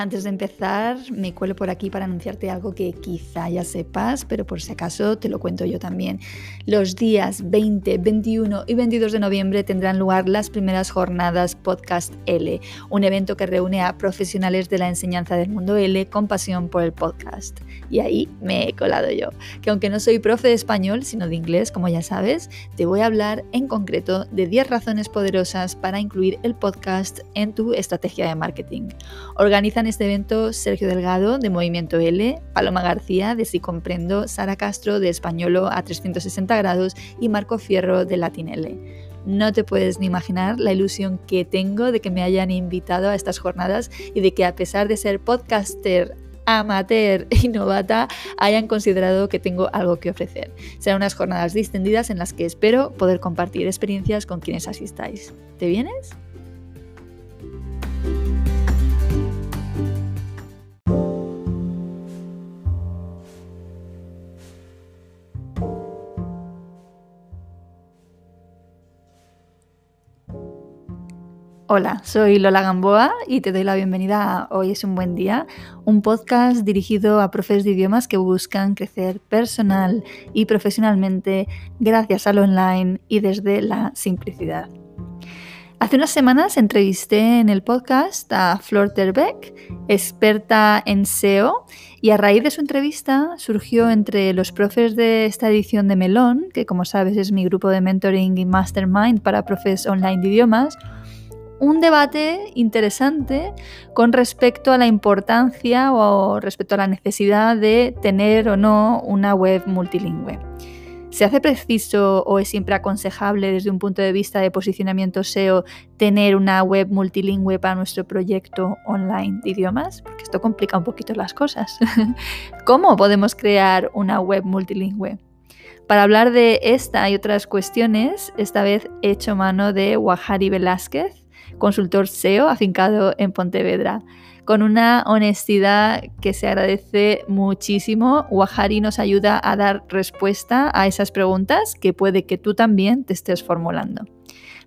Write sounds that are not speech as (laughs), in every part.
Antes de empezar, me cuelo por aquí para anunciarte algo que quizá ya sepas, pero por si acaso te lo cuento yo también. Los días 20, 21 y 22 de noviembre tendrán lugar las primeras jornadas Podcast L, un evento que reúne a profesionales de la enseñanza del mundo L con pasión por el podcast. Y ahí me he colado yo, que aunque no soy profe de español, sino de inglés, como ya sabes, te voy a hablar en concreto de 10 razones poderosas para incluir el podcast en tu estrategia de marketing. Organizan este evento Sergio Delgado de Movimiento L, Paloma García de Si Comprendo, Sara Castro de Españolo a 360 grados y Marco Fierro de Latin L. No te puedes ni imaginar la ilusión que tengo de que me hayan invitado a estas jornadas y de que a pesar de ser podcaster amateur y novata hayan considerado que tengo algo que ofrecer. Serán unas jornadas distendidas en las que espero poder compartir experiencias con quienes asistáis. ¿Te vienes? Hola, soy Lola Gamboa y te doy la bienvenida a Hoy es un buen día, un podcast dirigido a profes de idiomas que buscan crecer personal y profesionalmente gracias al online y desde la simplicidad. Hace unas semanas entrevisté en el podcast a Flor Terbeck, experta en SEO, y a raíz de su entrevista surgió entre los profes de esta edición de Melón, que como sabes es mi grupo de mentoring y mastermind para profes online de idiomas, un debate interesante con respecto a la importancia o respecto a la necesidad de tener o no una web multilingüe. ¿Se hace preciso o es siempre aconsejable desde un punto de vista de posicionamiento SEO tener una web multilingüe para nuestro proyecto online de idiomas? Porque esto complica un poquito las cosas. (laughs) ¿Cómo podemos crear una web multilingüe? Para hablar de esta y otras cuestiones, esta vez he hecho mano de Wahari Velázquez, consultor SEO afincado en Pontevedra. Con una honestidad que se agradece muchísimo, Wahari nos ayuda a dar respuesta a esas preguntas que puede que tú también te estés formulando.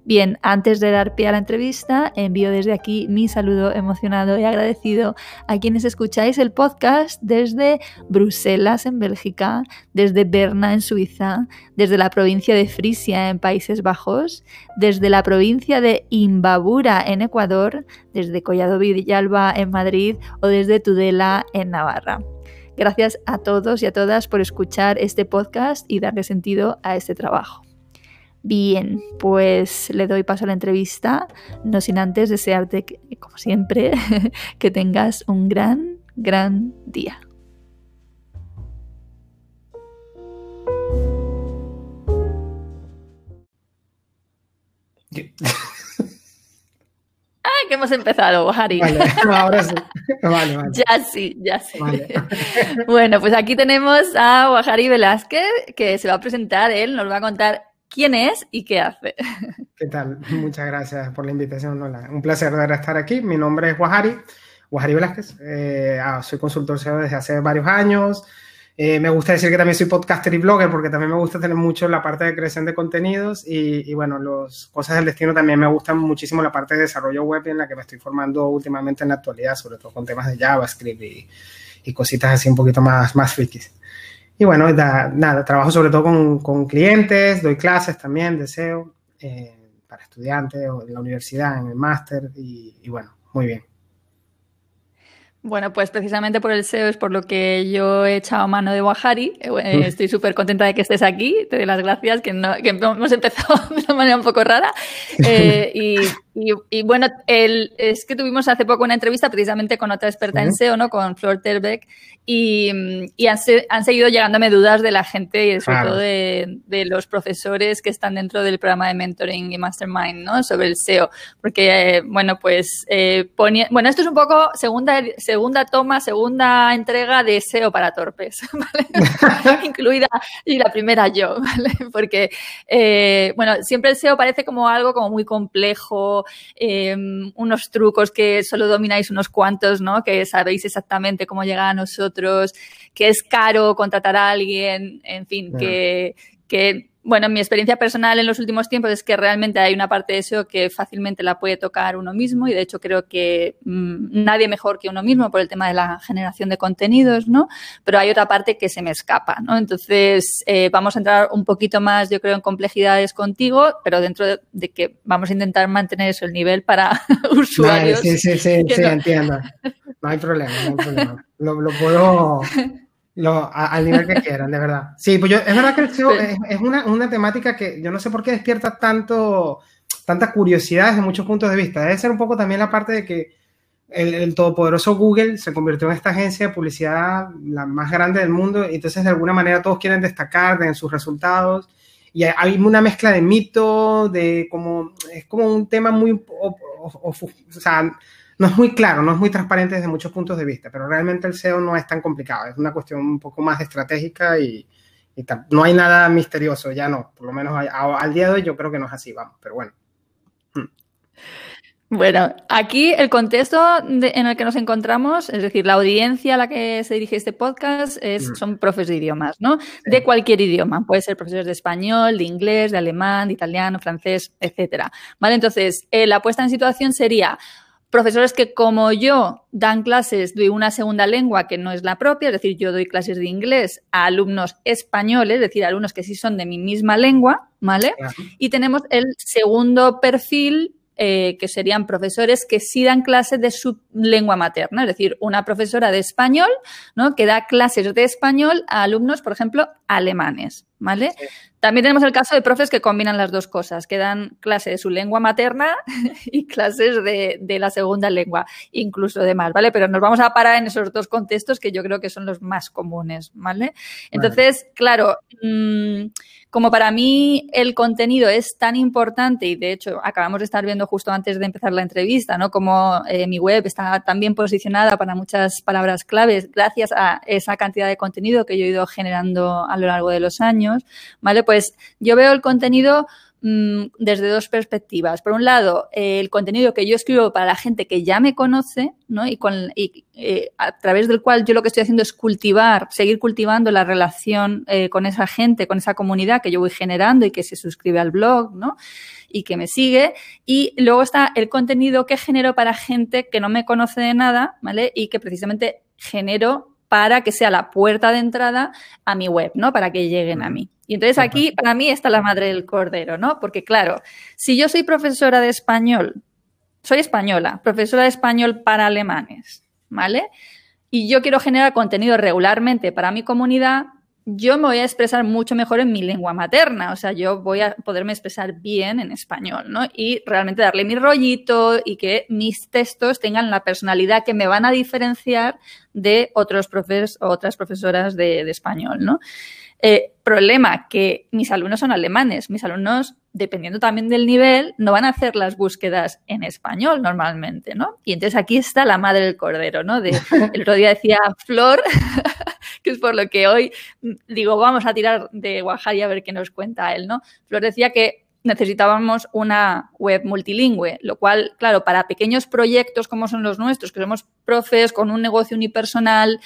Bien, antes de dar pie a la entrevista, envío desde aquí mi saludo emocionado y agradecido a quienes escucháis el podcast desde Bruselas, en Bélgica, desde Berna, en Suiza, desde la provincia de Frisia, en Países Bajos, desde la provincia de Imbabura, en Ecuador, desde Collado Villalba, en Madrid o desde Tudela, en Navarra. Gracias a todos y a todas por escuchar este podcast y darle sentido a este trabajo. Bien, pues le doy paso a la entrevista, no sin antes desearte, como siempre, (laughs) que tengas un gran, gran día. ¡Ah, que hemos empezado, Harry! Vale, ahora sí. Vale, vale. Ya sí, ya sí. (laughs) Bueno, pues aquí tenemos a Wahari Velázquez, que se va a presentar él, nos va a contar quién es y qué hace. (laughs) ¿Qué tal? Muchas gracias por la invitación. Un placer de estar aquí. Mi nombre es Wahari, Wahari Velázquez. Eh, ah, soy consultor SEO desde hace varios años. Eh, me gusta decir que también soy podcaster y blogger porque también me gusta tener mucho la parte de creación de contenidos y, bueno, las cosas del destino también me gustan muchísimo la parte de desarrollo web en la que me estoy formando últimamente en la actualidad, sobre todo con temas de JavaScript y, y cositas así un poquito más, más frikis. Y bueno, nada, trabajo sobre todo con, con, clientes, doy clases también de SEO eh, para estudiantes o en la universidad, en el máster y, y bueno, muy bien. Bueno, pues precisamente por el SEO es por lo que yo he echado mano de Wahari. Eh, (laughs) estoy súper contenta de que estés aquí. Te doy las gracias, que, no, que hemos empezado (laughs) de una manera un poco rara. (laughs) Eh, y, y, bueno, el, es que tuvimos hace poco una entrevista precisamente con otra experta en SEO, ¿no? Con Flor Terbeck. Y, y han, han, seguido llegándome dudas de la gente y sobre todo de, de, los profesores que están dentro del programa de mentoring y mastermind, ¿no? Sobre el SEO. Porque, eh, bueno, pues, eh, ponía, bueno, esto es un poco segunda, segunda toma, segunda entrega de SEO para torpes, (laughs) ¿vale? (laughs) Incluida, y la primera yo, (laughs) ¿vale? Porque, eh, bueno, siempre el SEO parece como algo como muy complejo, Em, unos trucos que solo domináis unos cuantos, ¿no? Que sabéis exactamente cómo llegar a nosotros, que es caro contratar a alguien, en fin, que, que bueno, mi experiencia personal en los últimos tiempos es que realmente hay una parte de SEO que fácilmente la puede tocar uno mismo y de hecho creo que mm, nadie mejor que uno mismo por el tema de la generación de contenidos, ¿no? Pero hay otra parte que se me escapa, ¿no? Entonces, eh, vamos a entrar un poquito más, yo creo, en complejidades contigo, pero dentro de, que vamos a intentar mantener eso, el nivel para (laughs) usuarios. sí, sí, sí, sí, entiendo. No hay problema, no hay problema. lo puedo al nivel que quieran, de verdad. Sí, pues yo, es verdad que el SEO es, una, una, temática que yo no sé por qué despierta tanto, tanta curiosidad desde muchos puntos de vista. Debe ser un poco también la parte de que el, todopoderoso Google se convirtió en esta agencia de publicidad la más grande del mundo y entonces de alguna manera todos quieren destacar en sus resultados y hay una mezcla de mito, de como, es como un tema muy, o, o sea, no es muy claro, no es muy transparente desde muchos puntos de vista, pero realmente el SEO no es tan complicado, es una cuestión un poco más estratégica y, no hay nada misterioso, ya no, por lo menos al día de hoy yo creo que no es así, vamos, pero bueno. Hmm. Bueno, aquí el contexto en el que nos encontramos, es decir, la audiencia a la que se dirige este podcast es, hmm. son profes de idiomas, ¿no? De cualquier idioma. Puede ser profesores de español, de inglés, de alemán, de italiano, francés, etcétera. ¿Vale? Entonces, eh, la puesta en situación sería profesores que como yo dan clases de una segunda lengua que no es la propia, es decir, yo doy clases de inglés a alumnos españoles, es decir, alumnos que sí son de mi misma lengua, ¿vale? Y tenemos el segundo perfil eh, que serían profesores que sí dan clases de su lengua materna, es decir, una profesora de español, ¿no? Que da clases de español a alumnos, por ejemplo, alemanes, ¿vale? También tenemos el caso de profes que combinan las dos cosas, que dan clases de su lengua materna (laughs) y clases de, de, la segunda lengua, incluso de más, ¿vale? Pero nos vamos a parar en esos dos contextos que yo creo que son los más comunes, ¿vale? Entonces, claro, mmm, como para mí el contenido es tan importante y de hecho acabamos de estar viendo justo antes de empezar la entrevista, ¿no? Como eh, mi web está tan bien posicionada para muchas palabras claves gracias a esa cantidad de contenido que yo he ido generando a lo largo de los años, ¿vale? Pues yo veo el contenido Mm, desde dos perspectivas. Por un lado, el contenido que yo escribo para la gente que ya me conoce, ¿no? Y, con, eh, a través del cual yo lo que estoy haciendo es cultivar, seguir cultivando la relación eh, con esa gente, con esa comunidad que yo voy generando y que se suscribe al blog, ¿no? Y que me sigue. Y luego está el contenido que genero para gente que no me conoce de nada, ¿vale? Y que precisamente genero para que sea la puerta de entrada a mi web, ¿no? Para que lleguen a mí. Y entonces aquí, para mí, está la madre del cordero, ¿no? Porque claro, si yo soy profesora de español, soy española, profesora de español para alemanes, ¿vale? Y yo quiero generar contenido regularmente para mi comunidad, yo me voy a expresar mucho mejor en mi lengua materna, o sea, yo voy a poderme expresar bien en español, ¿no? Y realmente darle mi rollito y que mis textos tengan la personalidad que me van a diferenciar de otros profes o otras profesoras de, de español, ¿no? Eh, problema que mis alumnos son alemanes. Mis alumnos, dependiendo también del nivel, no van a hacer las búsquedas en español normalmente, ¿no? Y entonces aquí está la madre del cordero, ¿no? De, (laughs) el otro día decía Flor, (laughs) que es por lo que hoy digo, vamos a tirar de Guajari a ver qué nos cuenta él, ¿no? Flor decía que necesitábamos una web multilingüe, lo cual, claro, para pequeños proyectos como son los nuestros, que somos profes con un negocio unipersonal,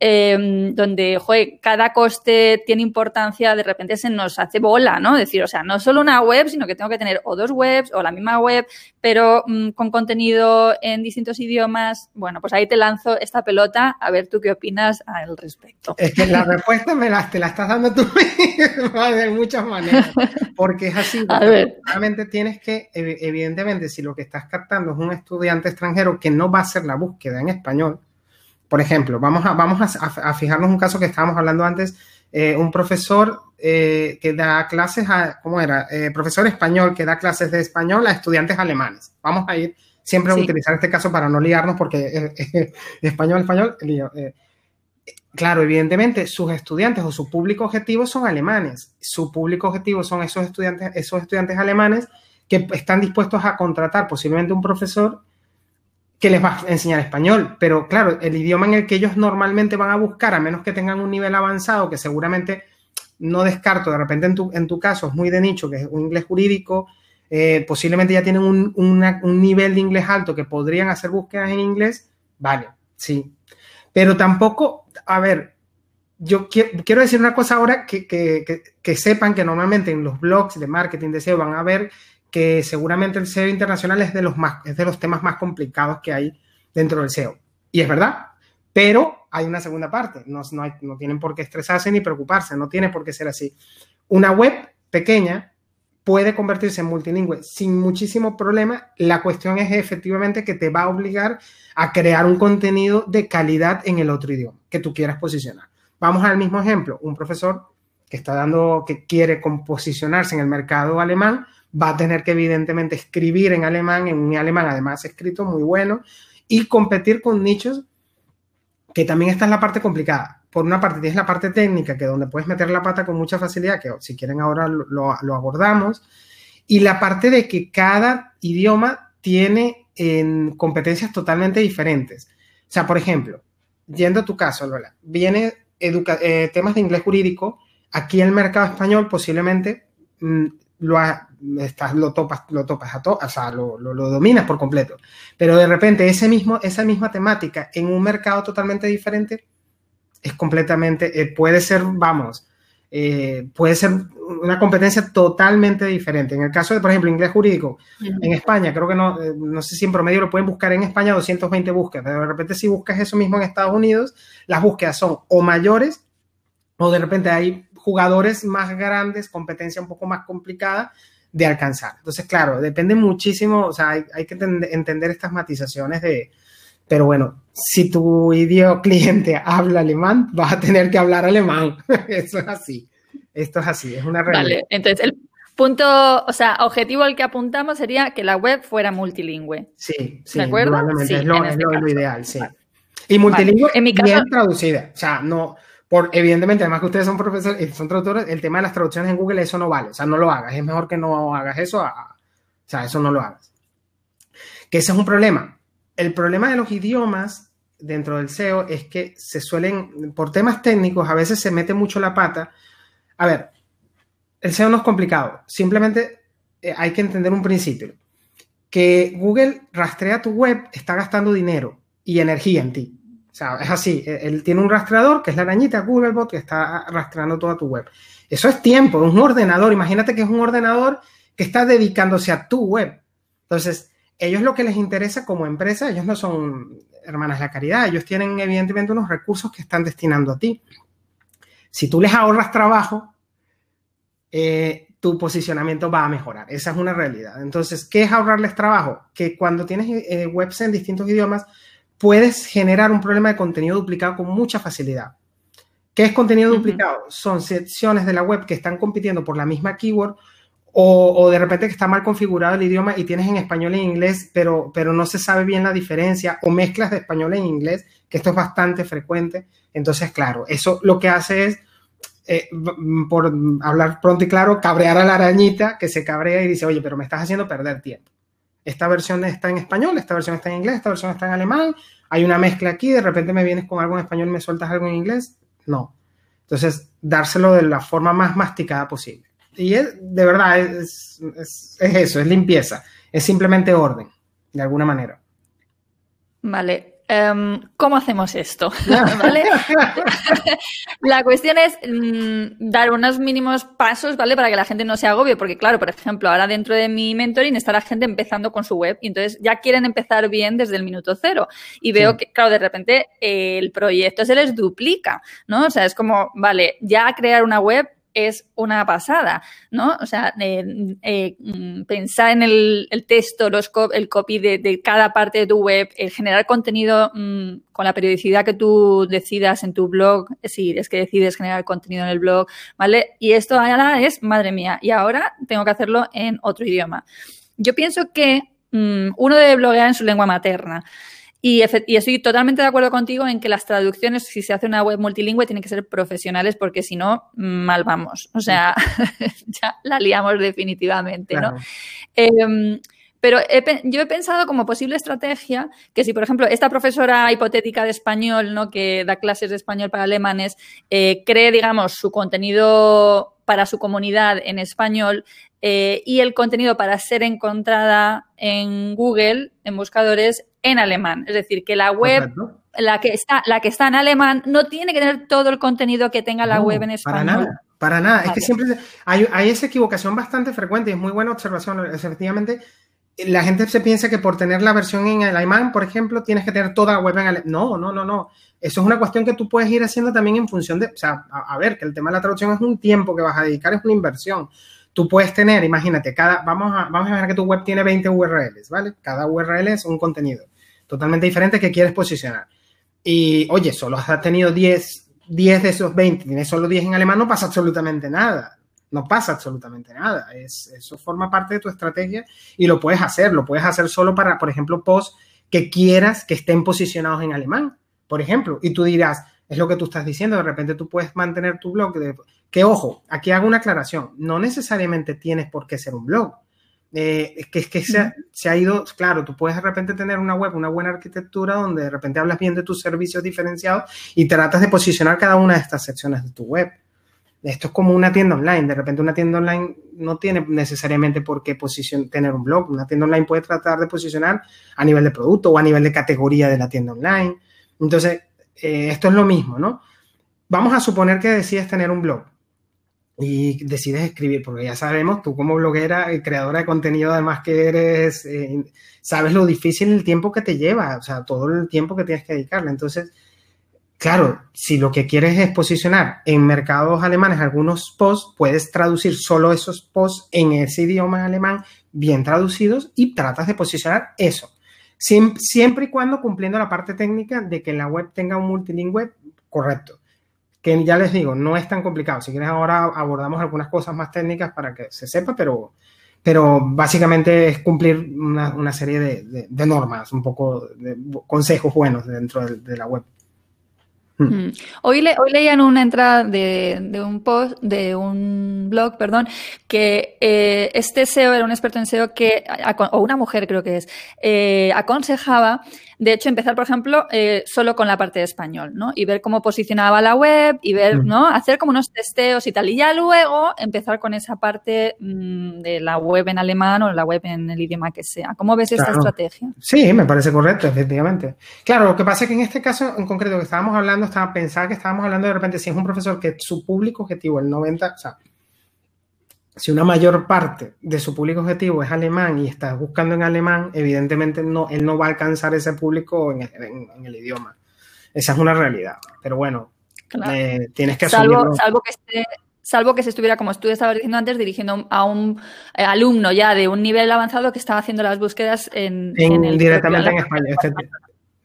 Em, donde joder, cada coste tiene importancia, de repente se nos hace bola, ¿no? Es decir, o sea, no solo una web, sino que tengo que tener o dos webs o la misma web, pero mm, con contenido en distintos idiomas. Bueno, pues ahí te lanzo esta pelota a ver tú qué opinas al respecto. Es que la respuesta me la, te la estás dando tú (laughs) de muchas maneras, porque es así. (laughs) Realmente tienes que, evidentemente, si lo que estás captando es un estudiante extranjero que no va a hacer la búsqueda en español, por ejemplo, vamos a, vamos a, fijarnos un caso que estábamos hablando antes, eh, un profesor eh, que da clases a, ¿cómo era? Eh, profesor español que da clases de español a estudiantes alemanes. Vamos a ir siempre a utilizar este caso para no liarnos porque español, español, claro, evidentemente sus estudiantes o su público objetivo son alemanes. Su público objetivo son esos estudiantes, esos estudiantes alemanes que están dispuestos a contratar posiblemente un profesor que les va a enseñar español, pero claro, el idioma en el que ellos normalmente van a buscar, a menos que tengan un nivel avanzado, que seguramente no descarto, de repente en tu, en tu caso es muy de nicho, que es un inglés jurídico, eh, posiblemente ya tienen un, un, nivel de inglés alto que podrían hacer búsquedas en inglés, vale, sí. Pero tampoco, a ver, yo quiero decir una cosa ahora que, que, sepan que normalmente en los blogs de marketing de SEO van a ver que seguramente el SEO internacional es de los, más, es de los temas más complicados que hay dentro del SEO. Y es verdad, pero hay una segunda parte. No, no, no tienen por qué estresarse ni preocuparse, no tiene por qué ser así. Una web pequeña puede convertirse en multilingüe sin muchísimo problema. La cuestión es efectivamente que te va a obligar a crear un contenido de calidad en el otro idioma que tú quieras posicionar. Vamos al mismo ejemplo. Un profesor que está dando, que quiere posicionarse en el mercado alemán, va a tener que evidentemente escribir en alemán, en un alemán además escrito muy bueno, y competir con nichos que también está en la parte complicada. Por una parte tienes la parte técnica, que donde puedes meter la pata con mucha facilidad, que si quieren ahora lo, abordamos, y la parte de que cada idioma tiene en competencias totalmente diferentes. O sea, por ejemplo, yendo a tu caso, Lola, viene eh, temas de inglés jurídico, aquí el mercado español posiblemente mm, lo, estás, lo topas, lo topas a todo, o sea, lo, lo, dominas por completo. Pero de repente ese mismo, esa misma temática en un mercado totalmente diferente es completamente, eh, puede ser, vamos, eh, puede ser una competencia totalmente diferente. En el caso de, por ejemplo, inglés jurídico, en España, creo que no, eh, no sé si en promedio lo pueden buscar en España 220 búsquedas, pero de repente si buscas eso mismo en Estados Unidos, las búsquedas son o mayores o de repente hay jugadores más grandes, competencia un poco más complicada de alcanzar. Entonces, claro, depende muchísimo, o sea, hay, que entender estas matizaciones de, pero bueno, si tu idioma (laughs) cliente habla alemán, vas a tener que hablar alemán. (laughs) Eso es así. Esto es así, es una realidad. Vale, entonces el punto, o sea, objetivo al que apuntamos sería que la web fuera multilingüe. Sí, sí, ¿De acuerdo? Sí, es, lo, este ideal, sí. Y multilingüe en mi caso, bien traducida. O sea, no, por, evidentemente, además que ustedes son profesores, y son traductores, el tema de las traducciones en Google, eso no vale. O sea, no lo hagas. Es mejor que no hagas eso. o sea, eso no lo hagas. Que ese es un problema. El problema de los idiomas dentro del SEO es que se suelen, por temas técnicos, a veces se mete mucho la pata. A ver, el SEO no es complicado. Simplemente eh, hay que entender un principio. Que Google rastrea tu web, está gastando dinero y energía en ti. Sea, es así. E, él tiene un rastreador, que es la arañita Googlebot, que está rastreando toda tu web. Eso es tiempo, un ordenador. Imagínate que es un ordenador que está dedicándose a tu web. Entonces, ellos lo que les interesa como empresa, ellos no son hermanas de la caridad, ellos tienen evidentemente unos recursos que están destinando a ti. Si tú les ahorras trabajo, eh, tu posicionamiento va a mejorar. Esa es una realidad. Entonces, ¿qué es ahorrarles trabajo? Que cuando tienes eh, webs en distintos idiomas, puedes generar un problema de contenido duplicado con mucha facilidad. ¿Qué es contenido duplicado? Son secciones de la web que están compitiendo por la misma keyword o, de repente que está mal configurado el idioma y tienes en español e inglés, pero, pero no se sabe bien la diferencia, o mezclas de español e inglés, que esto es bastante frecuente. Entonces, claro, eso lo que hace es, eh, por hablar pronto y claro, cabrear a la arañita que se cabrea y dice, oye, pero me estás haciendo perder tiempo esta versión está en español, esta versión está en inglés, esta versión está en alemán, hay una mezcla aquí, de repente me vienes con algo en español y me sueltas algo en inglés. No. Entonces, dárselo de la forma más masticada posible. Y es, de verdad, es, eso, es limpieza, es simplemente orden, de alguna manera. Vale, Em, ¿Cómo hacemos esto? (laughs) (laughs) la cuestión es mm, dar unos mínimos pasos, ¿vale? Para que la gente no se agobie, porque claro, por ejemplo, ahora dentro de mi mentoring está la gente empezando con su web y entonces ya quieren empezar bien desde el minuto cero. Y veo que, claro, de repente el proyecto se les duplica, ¿no? O sea, es como, vale, ya crear una web es una pasada, ¿no? O sea, eh, eh, pensar en el, texto, los el copy de, cada parte de tu web, el generar contenido mm, con la periodicidad que tú decidas en tu blog, si es que decides generar contenido en el blog, ¿vale? Y esto ahora es, madre mía, y ahora tengo que hacerlo en otro idioma. Yo pienso que mm, uno debe bloguear en su lengua materna. Y, estoy totalmente de acuerdo contigo en que las traducciones, si se hace una web multilingüe, tienen que ser profesionales porque si no, mal vamos. O sea, (laughs) ya la liamos definitivamente, ¿no? Em, Pero yo he pensado como posible estrategia que si, por ejemplo, esta profesora hipotética de español, ¿no? que da clases de español para alemanes, eh, cree, digamos, su contenido para su comunidad en español eh, y el contenido para ser encontrada en Google, en buscadores, en alemán. Es decir, que la web, la que, está, la que está en alemán, no tiene que tener todo el contenido que tenga la web en español. Para nada, para nada. Es que siempre hay, hay, esa equivocación bastante frecuente y es muy buena observación. Efectivamente, la gente se piensa que por tener la versión en alemán, por ejemplo, tienes que tener toda la web en alemán. No, no, no, no. Eso es una cuestión que tú puedes ir haciendo también en función de, o sea, a, a ver, que el tema de la traducción es un tiempo que vas a dedicar, es una inversión tú puedes tener, imagínate, cada, vamos a, vamos a imaginar que tu web tiene 20 URLs, ¿vale? Cada URL es un contenido totalmente diferente que quieres posicionar. Y, oye, solo has tenido 10, 10 de esos 20, tienes solo 10 en alemán, no pasa absolutamente nada. No pasa absolutamente nada. Es, eso forma parte de tu estrategia y lo puedes hacer. Lo puedes hacer solo para, por ejemplo, posts que quieras que estén posicionados en alemán, por ejemplo. Y tú dirás, es lo que tú estás diciendo, de repente tú puedes mantener tu blog de, que ojo, aquí hago una aclaración, no necesariamente tienes por qué ser un blog. Eh, es que, es que se, ha, ido, claro, tú puedes de repente tener una web, una buena arquitectura donde de repente hablas bien de tus servicios diferenciados y tratas de posicionar cada una de estas secciones de tu web. Esto es como una tienda online. De repente una tienda online no tiene necesariamente por qué tener un blog. Una tienda online puede tratar de posicionar a nivel de producto o a nivel de categoría de la tienda online. Entonces, eh, esto es lo mismo, ¿no? Vamos a suponer que decides tener un blog y decides escribir, porque ya sabemos, tú como bloguera y creadora de contenido, además que eres, eh, sabes lo difícil el tiempo que te lleva, o sea, todo el tiempo que tienes que dedicarle. Entonces, claro, si lo que quieres es posicionar en mercados alemanes algunos posts, puedes traducir solo esos posts en ese idioma alemán bien traducidos y tratas de posicionar eso. Siempre y cuando cumpliendo la parte técnica de que la web tenga un multilingüe correcto que ya les digo, no es tan complicado. Si quieres ahora abordamos algunas cosas más técnicas para que se sepa, pero, pero básicamente es cumplir una, serie de, normas, un poco de consejos buenos dentro de la web. Hmm. Hmm. Hoy, le, hoy leía en una entrada de, un post, de un blog, perdón, que eh, este SEO era un experto en SEO que, o una mujer creo que es, eh, aconsejaba, de hecho, empezar, por ejemplo, eh, solo con la parte de español, ¿no? Y ver cómo posicionaba la web y ver, hmm. ¿no? Hacer como unos testeos y tal. Y ya luego empezar con esa parte mm, de la web en alemán o la web en el idioma que sea. ¿Cómo ves esta estrategia? Sí, me parece correcto, efectivamente. Claro, lo que pasa es que en este caso en concreto que estábamos hablando, estaba pensar que estábamos hablando de repente si es un profesor que su público objetivo, el 90, o sea, si una mayor parte de su público objetivo es alemán y estás buscando en alemán, evidentemente no, él no va a alcanzar ese público en, el idioma. Esa es una realidad. Pero bueno, eh, tienes que salvo, salvo que esté salvo que se estuviera, como tú estabas diciendo antes, dirigiendo a un eh, alumno ya de un nivel avanzado que estaba haciendo las búsquedas en, directamente en España.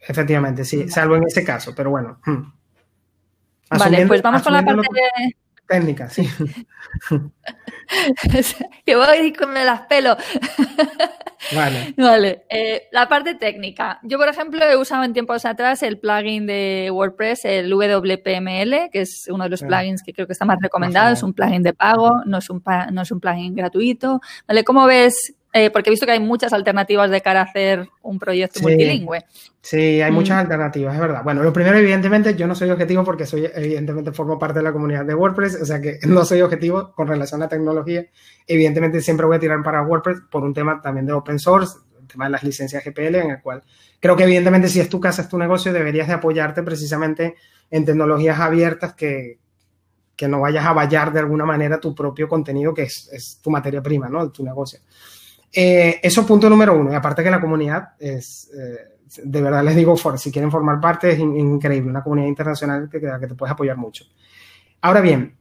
Efectivamente, sí, salvo en ese caso, pero bueno. Hmm. Vale, pues vamos con la parte técnica, sí. (laughs) que voy con me las pelo. Vale. Vale. Eh, la parte técnica. Yo, por ejemplo, he usado en tiempos atrás el plugin de WordPress, el WPML, que es uno de los plugins que creo que está más recomendado. Es un plugin de pago, no es un, no es un plugin gratuito. ¿Vale? ¿Cómo ves eh, porque he visto que hay muchas alternativas de cara a hacer un proyecto multilingüe. Sí, hay muchas mm. alternativas, es verdad. Bueno, lo primero, evidentemente, yo no soy objetivo porque soy, evidentemente, formo parte de la comunidad de WordPress, o sea que (laughs) no soy objetivo con relación a la tecnología. Evidentemente, siempre voy a tirar para WordPress por un tema también de open source, el tema de las licencias GPL, en el cual creo que, evidentemente, si es tu casa, es tu negocio, deberías de apoyarte precisamente en tecnologías abiertas que, que no vayas a vallar de alguna manera tu propio contenido, que es, es tu materia prima, ¿no? Tu negocio. Eh, eso punto número uno. Y aparte que la comunidad es, eh, de verdad les digo, si quieren formar parte es increíble, una comunidad internacional que, que te puedes apoyar mucho. Ahora bien,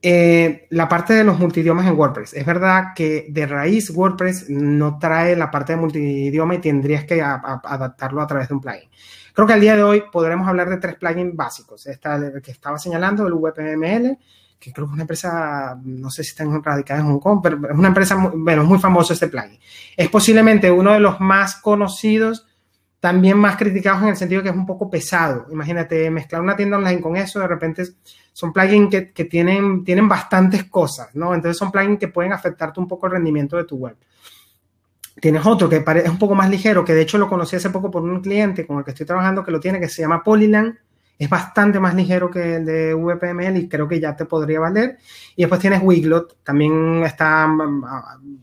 eh, la parte de los multidiomas en WordPress. Es verdad que de raíz WordPress no trae la parte de multidioma y tendrías que adaptarlo a través de un plugin. Creo que al día de hoy podremos hablar de tres plugins básicos. Esta, el que estaba señalando, el VPML, que creo que es una empresa, no sé si están radicadas en Hong Kong, pero es una empresa, muy, bueno, muy famoso este plugin. Es posiblemente uno de los más conocidos, también más criticados en el sentido que es un poco pesado. Imagínate, mezclar una tienda online con eso, de repente son plugins que, que tienen, tienen bastantes cosas, ¿no? Entonces son plugins que pueden afectarte un poco el rendimiento de tu web. Tienes otro que es un poco más ligero, que de hecho lo conocí hace poco por un cliente con el que estoy trabajando que lo tiene, que se llama Polyland. Es bastante más ligero que el de VPML y creo que ya te podría valer. Y después tienes Wiglot, también está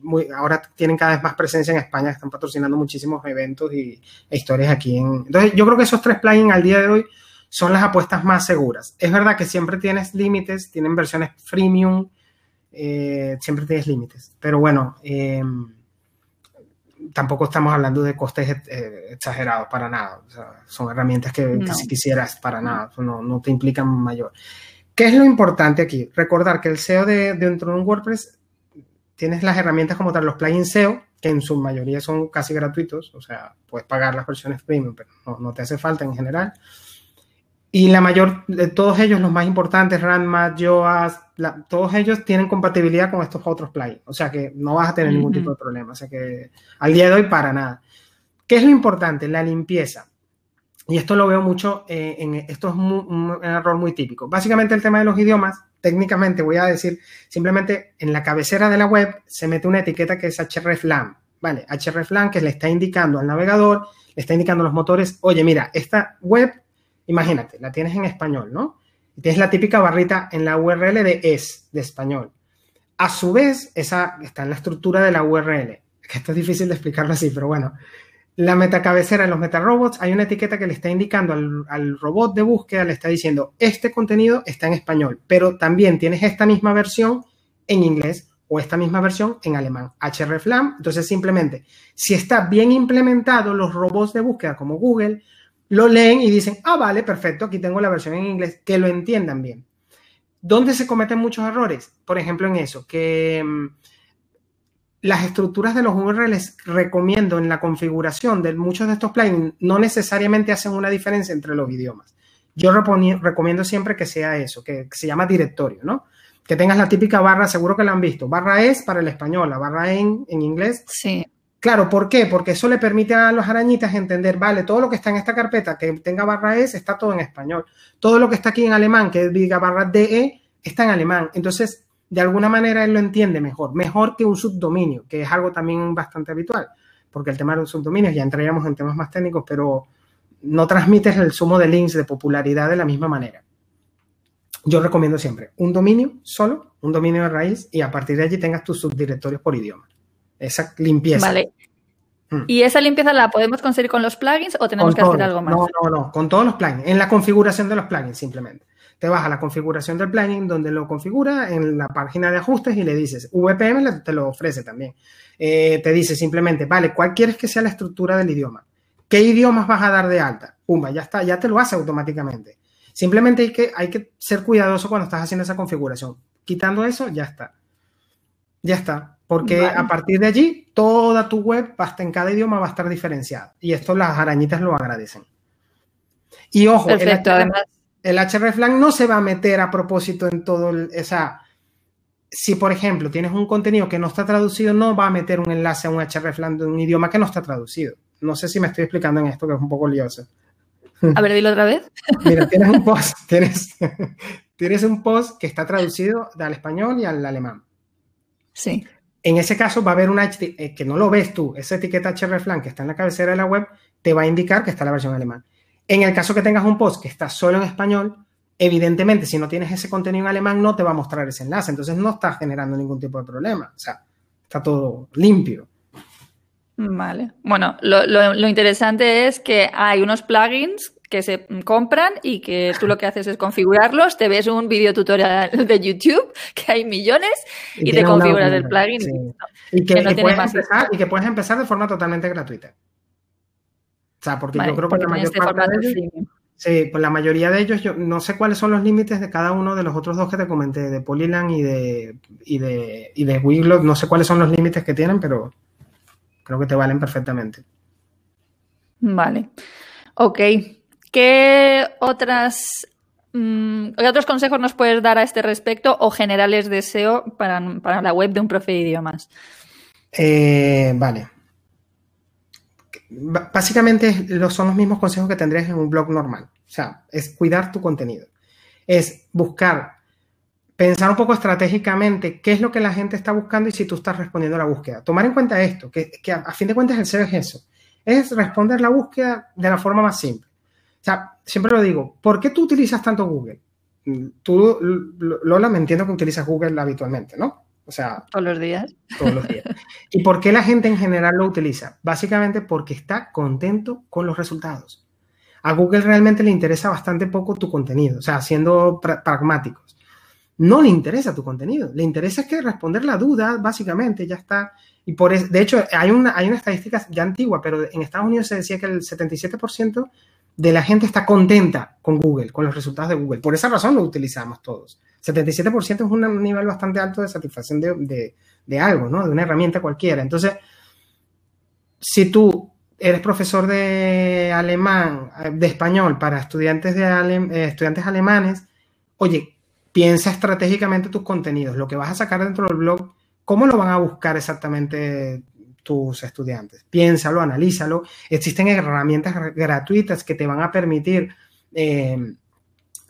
muy, ahora tienen cada vez más presencia en España, están patrocinando muchísimos eventos y e historias aquí. En, entonces, yo creo que esos tres plugins al día de hoy son las apuestas más seguras. Es verdad que siempre tienes límites, tienen versiones freemium, eh, siempre tienes límites. Pero bueno, eh, tampoco estamos hablando de costes eh, exagerados para nada. son herramientas que, si quisieras para nada, no, te implican mayor. ¿Qué es lo importante aquí? Recordar que el SEO de, dentro de un WordPress tienes las herramientas como tal, los plugins SEO, que en su mayoría son casi gratuitos, o sea, puedes pagar las versiones premium, pero no te hace falta en general. Y la mayor de todos ellos, los más importantes, Randmat, Yoast, todos ellos tienen compatibilidad con estos otros plugins. O sea que no vas a tener ningún tipo de problema. O sea que al día de hoy, para nada. ¿Qué es lo importante? La limpieza. Y esto lo veo mucho, eh, en, esto es un error muy típico. Básicamente el tema de los idiomas, técnicamente voy a decir, simplemente en la cabecera de la web se mete una etiqueta que es hreflang. ¿Vale? hreflang que le está indicando al navegador, le está indicando a los motores, oye, mira, esta web Imagínate, la tienes en español, ¿no? Tienes la típica barrita en la URL de es, de español. A su vez, esa está en la estructura de la URL. Que esto es difícil de explicarlo así, pero bueno. La metacabecera en los metarobots hay una etiqueta que le está indicando al, robot de búsqueda, le está diciendo, este contenido está en español, pero también tienes esta misma versión en inglés o esta misma versión en alemán, hreflang. Entonces, simplemente, si está bien implementado, los robots de búsqueda como Google lo leen y dicen, ah, vale, perfecto, aquí tengo la versión en inglés, que lo entiendan bien. ¿Dónde se cometen muchos errores? Por ejemplo, en eso, que mm, las estructuras de los URLs recomiendo en la configuración de muchos de estos plugins no necesariamente hacen una diferencia entre los idiomas. Yo recomiendo siempre que sea eso, que, se llama directorio, ¿no? Que tengas la típica barra, seguro que la han visto. Barra es para el español, la barra en en inglés. Sí. Claro, ¿por qué? Porque eso le permite a los arañitas entender, vale, todo lo que está en esta carpeta que tenga barra S está todo en español. Todo lo que está aquí en alemán, que diga barra DE, está en alemán. Entonces, de alguna manera él lo entiende mejor, mejor que un subdominio, que es algo también bastante habitual, porque el tema de los subdominios, ya entraríamos en temas más técnicos, pero no transmites el sumo de links de popularidad de la misma manera. Yo recomiendo siempre un dominio solo, un dominio de raíz, y a partir de allí tengas tus subdirectorios por idioma. Esa limpieza. Vale. Mm. ¿Y esa limpieza la podemos conseguir con los plugins o tenemos que hacer algo más? No, no, no, con todos los plugins. En la configuración de los plugins, simplemente. Te vas a la configuración del plugin donde lo configura en la página de ajustes y le dices, VPM te lo ofrece también. Eh, te dice simplemente, vale, ¿cuál quieres que sea la estructura del idioma? ¿Qué idiomas vas a dar de alta? Pumba, ya está, ya te lo hace automáticamente. Simplemente hay que, hay que ser cuidadoso cuando estás haciendo esa configuración. Quitando eso, ya está. Ya está. Porque a partir de allí, toda tu web, hasta en cada idioma, va a estar diferenciada. Y esto las arañitas lo agradecen. Y ojo, el, hreflang no se va a meter a propósito en todo el. O si por ejemplo tienes un contenido que no está traducido, no va a meter un enlace a un hreflang de un idioma que no está traducido. No sé si me estoy explicando en esto, que es un poco lioso. A ver, dilo otra vez. (laughs) Mira, tienes un post, tienes, (laughs) tienes un post que está traducido al español y al alemán. Sí. En ese caso va a haber una eh, que no lo ves tú, esa etiqueta hreflang que está en la cabecera de la web te va a indicar que está la versión alemán. En el caso que tengas un post que está solo en español, evidentemente si no tienes ese contenido en alemán no te va a mostrar ese enlace, entonces no estás generando ningún tipo de problema, o sea, está todo limpio. Vale. Bueno, lo, interesante es que hay unos plugins que se compran y que tú lo que haces es configurarlos, te ves un video tutorial de YouTube, que hay millones, y, te configuras el plugin. Y, que, puedes empezar, y que puedes empezar de forma totalmente gratuita. O sea, porque yo creo que la mayor parte de ellos, Sí, pues la mayoría de ellos, yo no sé cuáles son los límites de cada uno de los otros dos que te comenté, de Polyland y de, y de, y de Wiglot, no sé cuáles son los límites que tienen, pero creo que te valen perfectamente. Vale. Ok. ¿Qué otras mm, otros consejos nos puedes dar a este respecto o generales de SEO para, la web de un profe de idiomas? Eh, vale. Básicamente son los mismos consejos que tendrías en un blog normal. O sea, es cuidar tu contenido. Es buscar pensar un poco estratégicamente qué es lo que la gente está buscando y si tú estás respondiendo a la búsqueda. Tomar en cuenta esto, que, a, fin de cuentas el SEO es eso, es responder la búsqueda de la forma más simple. Sea, siempre lo digo, ¿por qué tú utilizas tanto Google? Tú, Lola, me entiendo que utilizas Google habitualmente, ¿no? O sea, todos los días. Todos los días. ¿Y por qué la gente en general lo utiliza? Básicamente porque está contento con los resultados. A Google realmente le interesa bastante poco tu contenido, o sea, siendo pragmáticos. No le interesa tu contenido, le interesa es que responder la duda, básicamente, ya está. Y por de hecho, hay una, hay una estadística ya antigua, pero en Estados Unidos se decía que el 77% de la gente está contenta con Google, con los resultados de Google. Por esa razón lo utilizamos todos. 77% es un nivel bastante alto de satisfacción de, algo, ¿no? De una herramienta cualquiera. Entonces, si tú eres profesor de alemán, de español para estudiantes, de eh, estudiantes alemanes, oye, piensa estratégicamente tus contenidos, lo que vas a sacar dentro del blog, ¿cómo lo van a buscar exactamente tus estudiantes? Piénsalo, analízalo. Existen herramientas gratuitas que te van a permitir eh,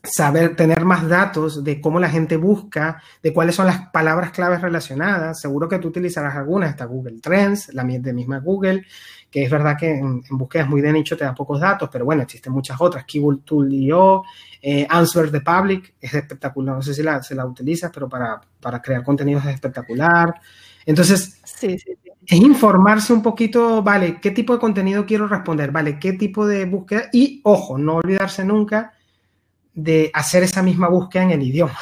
saber, tener más datos de cómo la gente busca, de cuáles son las palabras claves relacionadas. Seguro que tú utilizarás algunas, está Google Trends, la de misma Google, que es verdad que en, búsquedas muy de nicho te da pocos datos, pero bueno, existen muchas otras, Keyword Tool.io, eh, Answer the Public, es espectacular, no sé si la, se la utilizas, pero para, para crear contenidos es espectacular. Entonces, es informarse un poquito, vale, qué tipo de contenido quiero responder, vale, qué tipo de búsqueda y, ojo, no olvidarse nunca de hacer esa misma búsqueda en el idioma.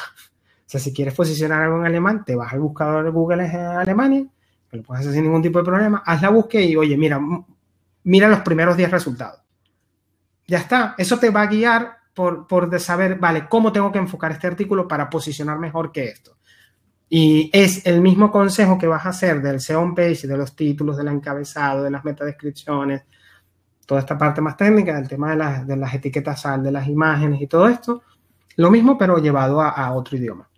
O sea, si quieres posicionar algo en alemán, te vas al buscador de Google en Alemania, que lo puedes hacer sin ningún tipo de problema, haz la búsqueda y, oye, mira, mira los primeros 10 resultados. Ya está, eso te va a guiar por, por saber, vale, cómo tengo que enfocar este artículo para posicionar mejor que esto. Y es el mismo consejo que vas a hacer del SEO page, de los títulos, del encabezado, de las metadescripciones, toda esta parte más técnica, del tema de, las etiquetas SAL, de las imágenes y todo esto, lo mismo pero llevado a, otro idioma.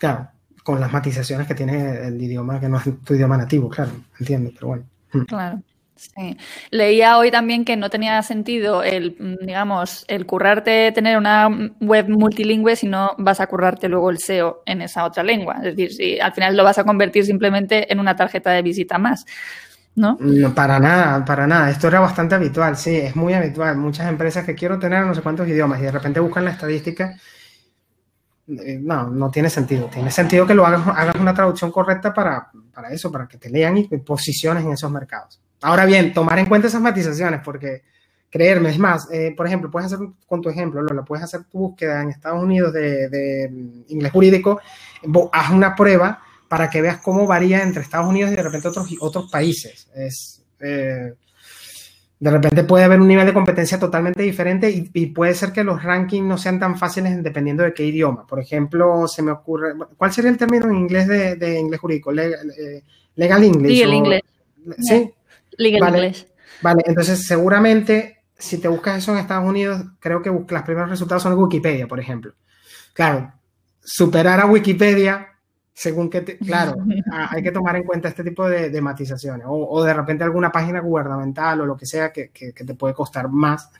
Claro, con las matizaciones que tiene el idioma que no es tu idioma nativo, claro, entiendo, pero bueno. Claro. Sí. Leía hoy también que no tenía sentido el, digamos, el currarte tener una web multilingüe si no vas a currarte luego el SEO en esa otra lengua. Es decir, si al final lo vas a convertir simplemente en una tarjeta de visita más. ¿no? No, para nada, para nada. Esto era bastante habitual, sí, es muy habitual. Muchas empresas que quiero tener no sé cuántos idiomas y de repente buscan la estadística. Eh, no, no tiene sentido. Tiene sentido que lo hagas, hagas una traducción correcta para, para eso, para que te lean y posiciones en esos mercados. Ahora bien, tomar en cuenta esas matizaciones, porque creerme, es más, eh, por ejemplo, puedes hacer con tu ejemplo, lo puedes hacer tu búsqueda en Estados Unidos de, de inglés jurídico, haz una prueba para que veas cómo varía entre Estados Unidos y de repente otros, otros países. Es, eh, de repente puede haber un nivel de competencia totalmente diferente y, puede ser que los rankings no sean tan fáciles dependiendo de qué idioma. Por ejemplo, se me ocurre, ¿cuál sería el término en inglés de, inglés jurídico? Legal, eh, legal English. Legal English. Sí. Legal vale, English. Vale, entonces seguramente si te buscas eso en Estados Unidos, creo que los primeros resultados son de Wikipedia, por ejemplo. Claro, superar a Wikipedia según que, (laughs) claro, hay que tomar en cuenta este tipo de, matizaciones. O, de repente alguna página gubernamental o lo que sea que, te puede costar más.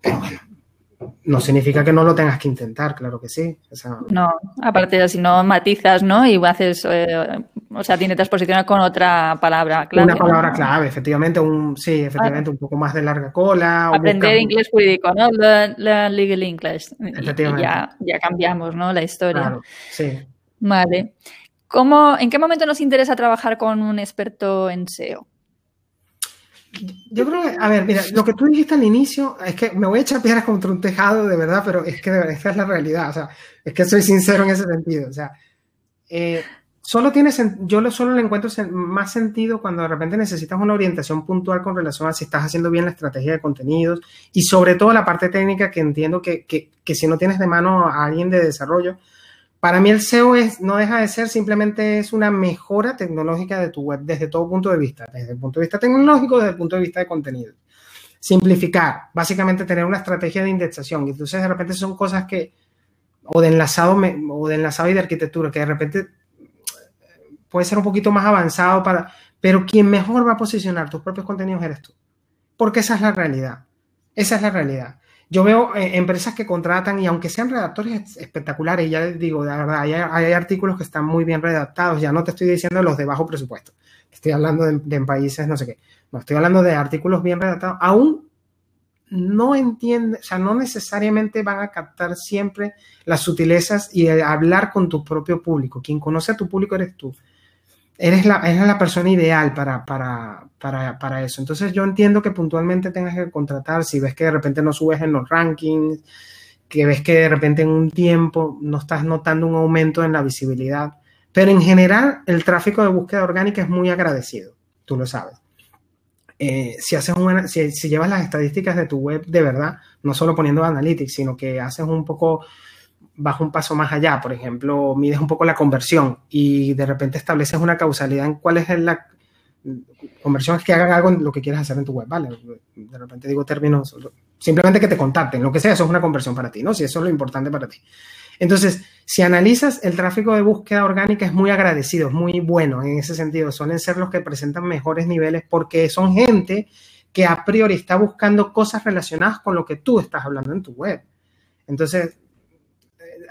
Pero bueno, no significa que no lo tengas que intentar, claro que sí. no, aparte si no matizas, ¿no? Y haces, eh, o sea, te posicionar con otra palabra clave. Una palabra clave, efectivamente, un, sí, efectivamente, un poco más de larga cola. Aprender inglés jurídico, ¿no? La, legal English. Y, ya, ya cambiamos, ¿no? La historia. Claro, sí. Vale. ¿Cómo, ¿En qué momento nos interesa trabajar con un experto en SEO? Yo creo que, a ver, mira, lo que tú dijiste al inicio, es que me voy a echar piedras contra un tejado, de verdad, pero es que de verdad, esta es la realidad, o sea, es que soy sincero en ese sentido, o sea, eh, solo tienes, yo solo le encuentro más sentido cuando de repente necesitas una orientación puntual con relación a si estás haciendo bien la estrategia de contenidos y sobre todo la parte técnica que entiendo que, que, que si no tienes de mano a alguien de desarrollo, para mí el SEO es, no deja de ser simplemente es una mejora tecnológica de tu web desde todo punto de vista, desde el punto de vista tecnológico, desde el punto de vista de contenido. Simplificar, básicamente tener una estrategia de indexación. Entonces de repente son cosas que, o de enlazado, o de enlazado y de arquitectura, que de repente puede ser un poquito más avanzado para, pero quien mejor va a posicionar tus propios contenidos eres tú. Porque esa es la realidad. Esa es la realidad. Yo veo eh, empresas que contratan y aunque sean redactores espectaculares, ya les digo, de verdad, hay, artículos que están muy bien redactados, ya no te estoy diciendo los de bajo presupuesto, estoy hablando de, de países no sé qué, no, estoy hablando de artículos bien redactados, aún no entiende, o sea, no necesariamente van a captar siempre las sutilezas y hablar con tu propio público. Quien conoce a tu público eres tú. Eres la, eres la persona ideal para, para, para, para, eso. Entonces yo entiendo que puntualmente tengas que contratar, si ves que de repente no subes en los rankings, que ves que de repente en un tiempo no estás notando un aumento en la visibilidad. Pero en general el tráfico de búsqueda orgánica es muy agradecido, tú lo sabes. Eh, si, haces una, si, llevas las estadísticas de tu web de verdad, no solo poniendo analytics, sino que haces un poco, bajo un paso más allá, por ejemplo, mides un poco la conversión y de repente estableces una causalidad en cuál es la conversión, que hagan algo en lo que quieras hacer en tu web, ¿vale? De repente digo términos, simplemente que te contacten, lo que sea, eso es una conversión para ti, ¿no? Si eso es lo importante para ti. Entonces, si analizas el tráfico de búsqueda orgánica es muy agradecido, es muy bueno en ese sentido. Suelen ser los que presentan mejores niveles porque son gente que a priori está buscando cosas relacionadas con lo que tú estás hablando en tu web. Entonces,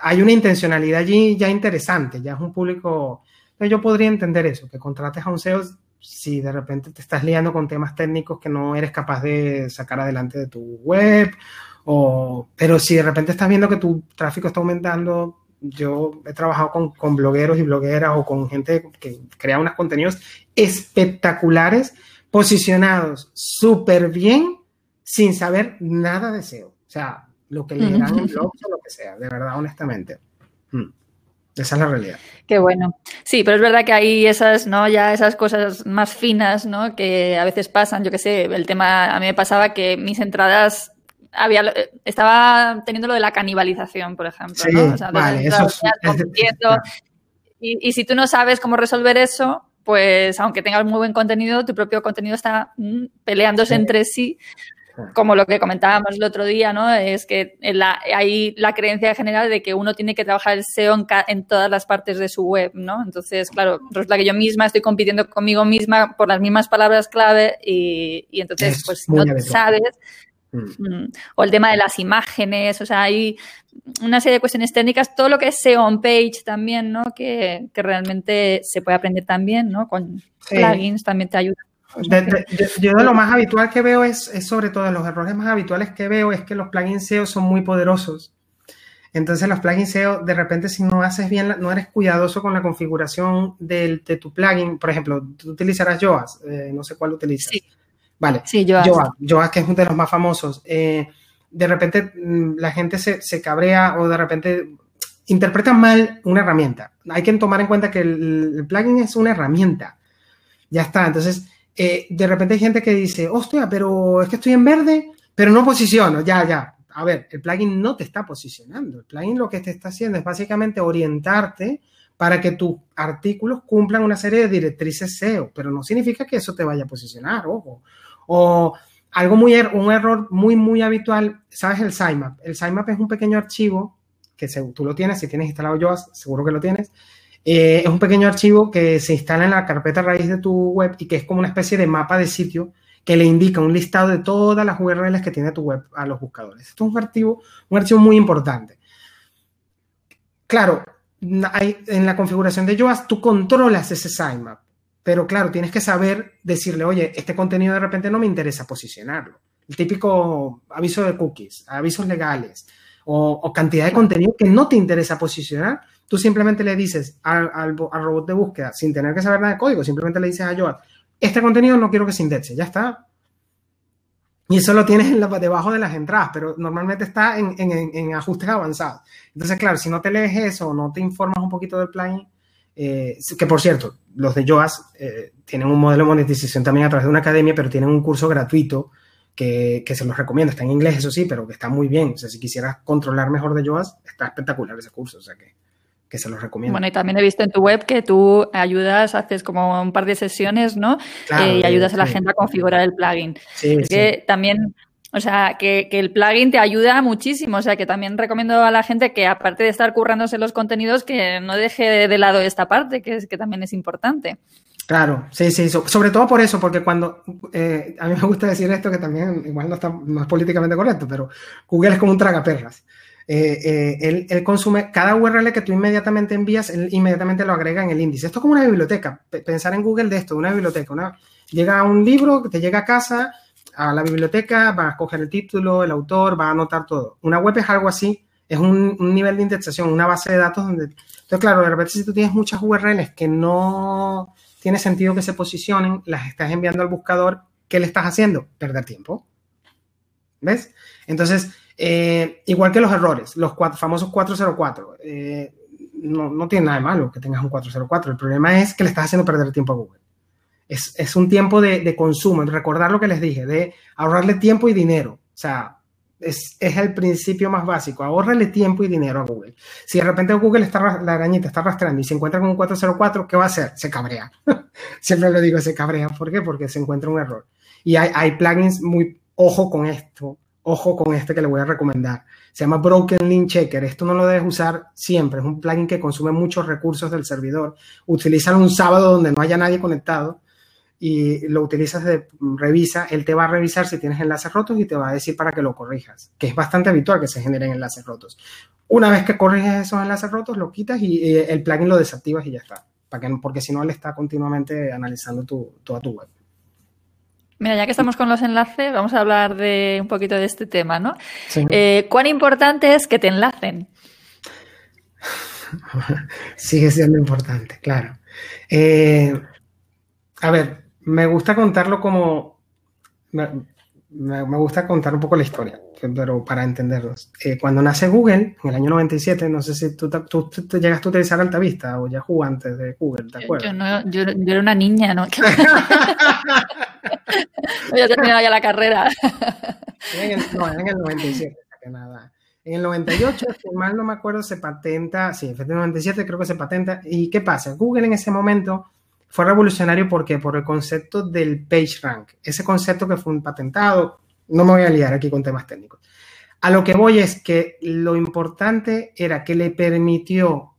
hay una intencionalidad allí ya interesante, ya es un público... Yo podría entender eso, que contrates a un SEO si de repente te estás liando con temas técnicos que no eres capaz de sacar adelante de tu web o, pero si de repente estás viendo que tu tráfico está aumentando, yo he trabajado con, con blogueros y blogueras o con gente que crea unos contenidos espectaculares, posicionados súper bien, sin saber nada de SEO. O sea, lo que le dan en blogs (laughs) o lo que sea, de verdad, honestamente. Hmm. Esa es la realidad. Qué bueno. Sí, pero es verdad que hay esas, ¿no? Ya esas cosas más finas, ¿no? Que a veces pasan, yo qué sé, el tema, a mí me pasaba que mis entradas había, estaba teniendo lo de la canibalización, por ejemplo. ¿no? O sea, vale, eso (laughs) y, y, si tú no sabes cómo resolver eso, pues aunque tengas muy buen contenido, tu propio contenido está mm, peleándose entre sí. Como lo que comentábamos el otro día, ¿no? Es que la, hay la creencia general de que uno tiene que trabajar el SEO en, todas las partes de su web, ¿no? Entonces, claro, resulta que yo misma estoy compitiendo conmigo misma por las mismas palabras clave y, y entonces, pues si no sabes, Mm. O el tema de las imágenes, o sea, hay una serie de cuestiones técnicas, todo lo que es SEO on page también, ¿no? Que, realmente se puede aprender también, ¿no? Con plugins también te ayuda. Yo, de lo más habitual que veo es, sobre todo los errores más habituales que veo es que los plugins SEO son muy poderosos. Entonces los plugins SEO, de repente si no haces bien, no eres cuidadoso con la configuración de tu plugin, por ejemplo, tú utilizarás Yoast, eh, no sé cuál utilizas. Sí. Vale. Sí, Joas. que es uno de los más famosos. Eh, de repente mm, la gente se, cabrea o de repente interpreta mal una herramienta. Hay que tomar en cuenta que el, plugin es una herramienta. Ya está. Entonces, eh, de repente hay gente que dice, hostia, pero es que estoy en verde, pero no posiciono. Ya, ya. A ver, el plugin no te está posicionando. El plugin lo que te está haciendo es básicamente orientarte para que tus artículos cumplan una serie de directrices SEO, pero no significa que eso te vaya a posicionar, ojo. O algo muy, er, un error muy, muy habitual, ¿sabes? El sitemap. El sitemap es un pequeño archivo que tú lo tienes, si tienes instalado Yoast, seguro que lo tienes. Eh, es un pequeño archivo que se instala en la carpeta raíz de tu web y que es como una especie de mapa de sitio que le indica un listado de todas las URLs que tiene tu web a los buscadores. Esto es un archivo, un archivo muy importante. Claro, en la configuración de Yoast tú controlas ese sitemap. Pero claro, tienes que saber decirle, oye, este contenido de repente no me interesa posicionarlo. El típico aviso de cookies, avisos legales o, cantidad de contenido que no te interesa posicionar. Tú simplemente le dices al, robot de búsqueda, sin tener que saber nada de código, simplemente le dices a Joa, este contenido no quiero que se indexe, ya está. Y eso lo tienes en debajo de las entradas, pero normalmente está en, en, ajustes avanzados. Entonces, claro, si no te lees eso no te informas un poquito del plugin, eh, que por cierto, los de Yoas eh, tienen un modelo de monetización también a través de una academia, pero tienen un curso gratuito que, se los recomiendo. Está en inglés, eso sí, pero que está muy bien. O sea, si quisieras controlar mejor de Yoas, está espectacular ese curso. O sea, que, que se los recomiendo. Bueno, y también he visto en tu web que tú ayudas, haces como un par de sesiones, ¿no? Eh, y ayudas a la gente a configurar el plugin. Sí, es que también o sea, que, el plugin te ayuda muchísimo. O sea, que también recomiendo a la gente que, aparte de estar currándose los contenidos, que no deje de lado esta parte, que, es, que también es importante. Claro, sí, sí, sobre todo por eso, porque cuando, eh, a mí me gusta decir esto que también igual no, está, es políticamente correcto, pero Google es como un tragaperras. Eh, eh, él, consume cada URL que tú inmediatamente envías, él inmediatamente lo agrega en el índice. Esto es como una biblioteca. pensar en Google de esto, una biblioteca. Una, llega un libro, te llega a casa, a la biblioteca, va a coger el título, el autor, va a anotar todo. Una web es algo así, es un nivel de indexación, una base de datos donde... Entonces, claro, de repente si tú tienes muchas URLs que no tiene sentido que se posicionen, las estás enviando al buscador, ¿qué le estás haciendo? Perder tiempo. ¿Ves? Entonces, eh, igual que los errores, los famosos 404, eh, no, no, tiene nada de malo que tengas un 404. El problema es que le estás haciendo perder tiempo a Google. Es, es un tiempo de, de, consumo, recordar lo que les dije, de ahorrarle tiempo y dinero. O sea, es, es, el principio más básico. Ahorrale tiempo y dinero a Google. Si de repente Google está, la arañita está arrastrando y se encuentra con un 404, ¿qué va a hacer? Se cabrea. (laughs) Siempre lo digo, se cabrea. ¿Por qué? Porque se encuentra un error. Y hay, hay, plugins muy, ojo con esto, ojo con este que le voy a recomendar. Se llama Broken Link Checker. Esto no lo debes usar siempre. Es un plugin que consume muchos recursos del servidor. Utilízalo un sábado donde no haya nadie conectado y lo utilizas de revisa, él te va a revisar si tienes enlaces rotos y te va a decir para que lo corrijas, que es bastante habitual que se generen enlaces rotos. Una vez que corriges esos enlaces rotos, lo quitas y, el plugin lo desactivas y ya está, para que, porque si no, él está continuamente analizando tu, toda tu web. Mira, ya que estamos con los enlaces, vamos a hablar de un poquito de este tema, ¿no? Eh, ¿Cuán importante es que te enlacen? (laughs) Sigue siendo importante, claro. Eh, a ver, me gusta contarlo como... Me, me, gusta contar un poco la historia, pero para entenderlos. Eh, cuando nace Google, en el año 97, no sé si tú, tú, tú, llegaste a utilizar Altavista o Yahoo antes de Google, ¿te acuerdas? Yo, no, yo, yo era una niña, ¿no? (laughs) ya terminado ya la carrera. En el, no, en el 97, que nada. En el 98, si mal no me acuerdo, se patenta, sí, en el 97 creo que se patenta. ¿Y qué pasa? Google en ese momento fue revolucionario porque por el concepto del page rank, ese concepto que fue un patentado, no me voy a liar aquí con temas técnicos. A lo que voy es que lo importante era que le permitió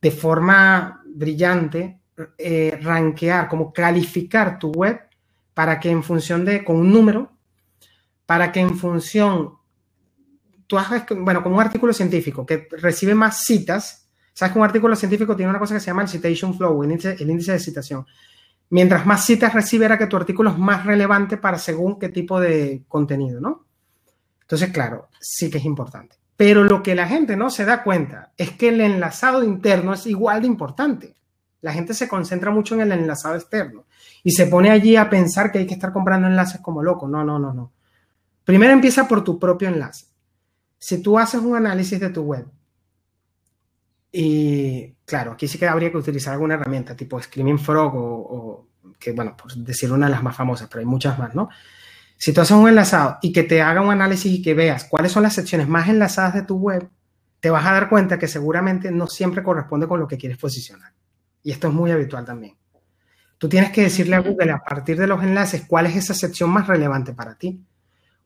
de forma brillante eh, rankear, como calificar tu web para que en función de, con un número, para que en función, tú hagas, bueno, como un artículo científico que recibe más citas, Sabes que un artículo científico tiene una cosa que se llama el citation flow, el índice, el índice de citación. Mientras más citas recibe, era que tu artículo es más relevante para según qué tipo de contenido, ¿no? Entonces, claro, sí que es importante. Pero lo que la gente no se da cuenta es que el enlazado interno es igual de importante. La gente se concentra mucho en el enlazado externo y se pone allí a pensar que hay que estar comprando enlaces como loco. No, no, no, no. Primero empieza por tu propio enlace. Si tú haces un análisis de tu web y claro, aquí sí que habría que utilizar alguna herramienta tipo Screaming Frog o, que, bueno, por decir una de las más famosas, pero hay muchas más, ¿no? Si tú haces un enlazado y que te haga un análisis y que veas cuáles son las secciones más enlazadas de tu web, te vas a dar cuenta que seguramente no siempre corresponde con lo que quieres posicionar. Y esto es muy habitual también. Tú tienes que decirle a Google a partir de los enlaces cuál es esa sección más relevante para ti.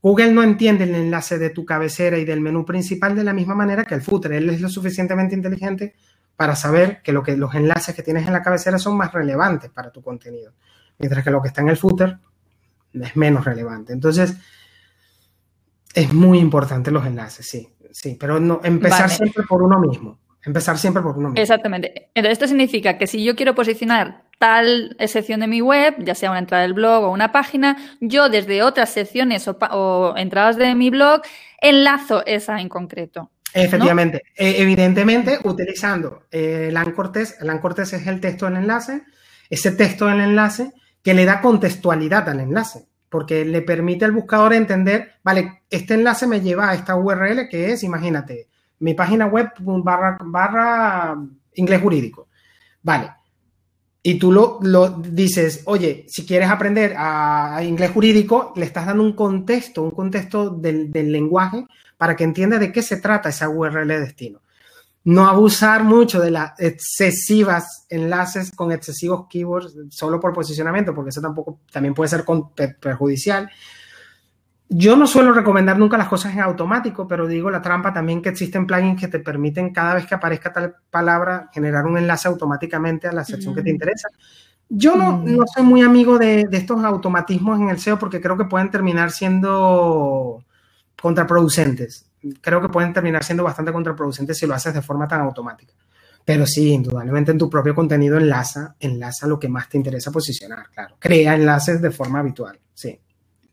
Google no entiende el enlace de tu cabecera y del menú principal de la misma manera que el footer. Él es lo suficientemente inteligente para saber que, lo que los enlaces que tienes en la cabecera son más relevantes para tu contenido, mientras que lo que está en el footer es menos relevante. Entonces, es muy importante los enlaces, sí, sí, pero no, empezar siempre por uno mismo. Empezar siempre por uno mismo. Exactamente. Entonces, esto significa que si yo quiero posicionar tal sección de mi web, ya sea una entrada del blog o una página, yo desde otras secciones o, entradas de mi blog enlazo esa en concreto. Efectivamente, e, evidentemente utilizando eh, el anchor el anchor test es el texto del enlace, ese texto del enlace que le da contextualidad al enlace, porque le permite al buscador entender, vale, este enlace me lleva a esta URL que es, imagínate, mi página web barra, barra inglés jurídico. Vale, y tú lo, lo, dices, oye, si quieres aprender a, inglés jurídico, le estás dando un contexto, un contexto del, del, lenguaje para que entienda de qué se trata esa URL de destino. No abusar mucho de las excesivas enlaces con excesivos keywords solo por posicionamiento, porque eso tampoco también puede ser perjudicial. Yo no suelo recomendar nunca las cosas en automático, pero digo la trampa también que existen plugins que te permiten cada vez que aparezca tal palabra generar un enlace automáticamente a la sección que te interesa. Yo no, mm. no soy muy amigo de, de, estos automatismos en el SEO porque creo que pueden terminar siendo contraproducentes. Creo que pueden terminar siendo bastante contraproducentes si lo haces de forma tan automática. Pero sí, indudablemente en tu propio contenido enlaza, enlaza lo que más te interesa posicionar, claro. Crea enlaces de forma habitual, sí.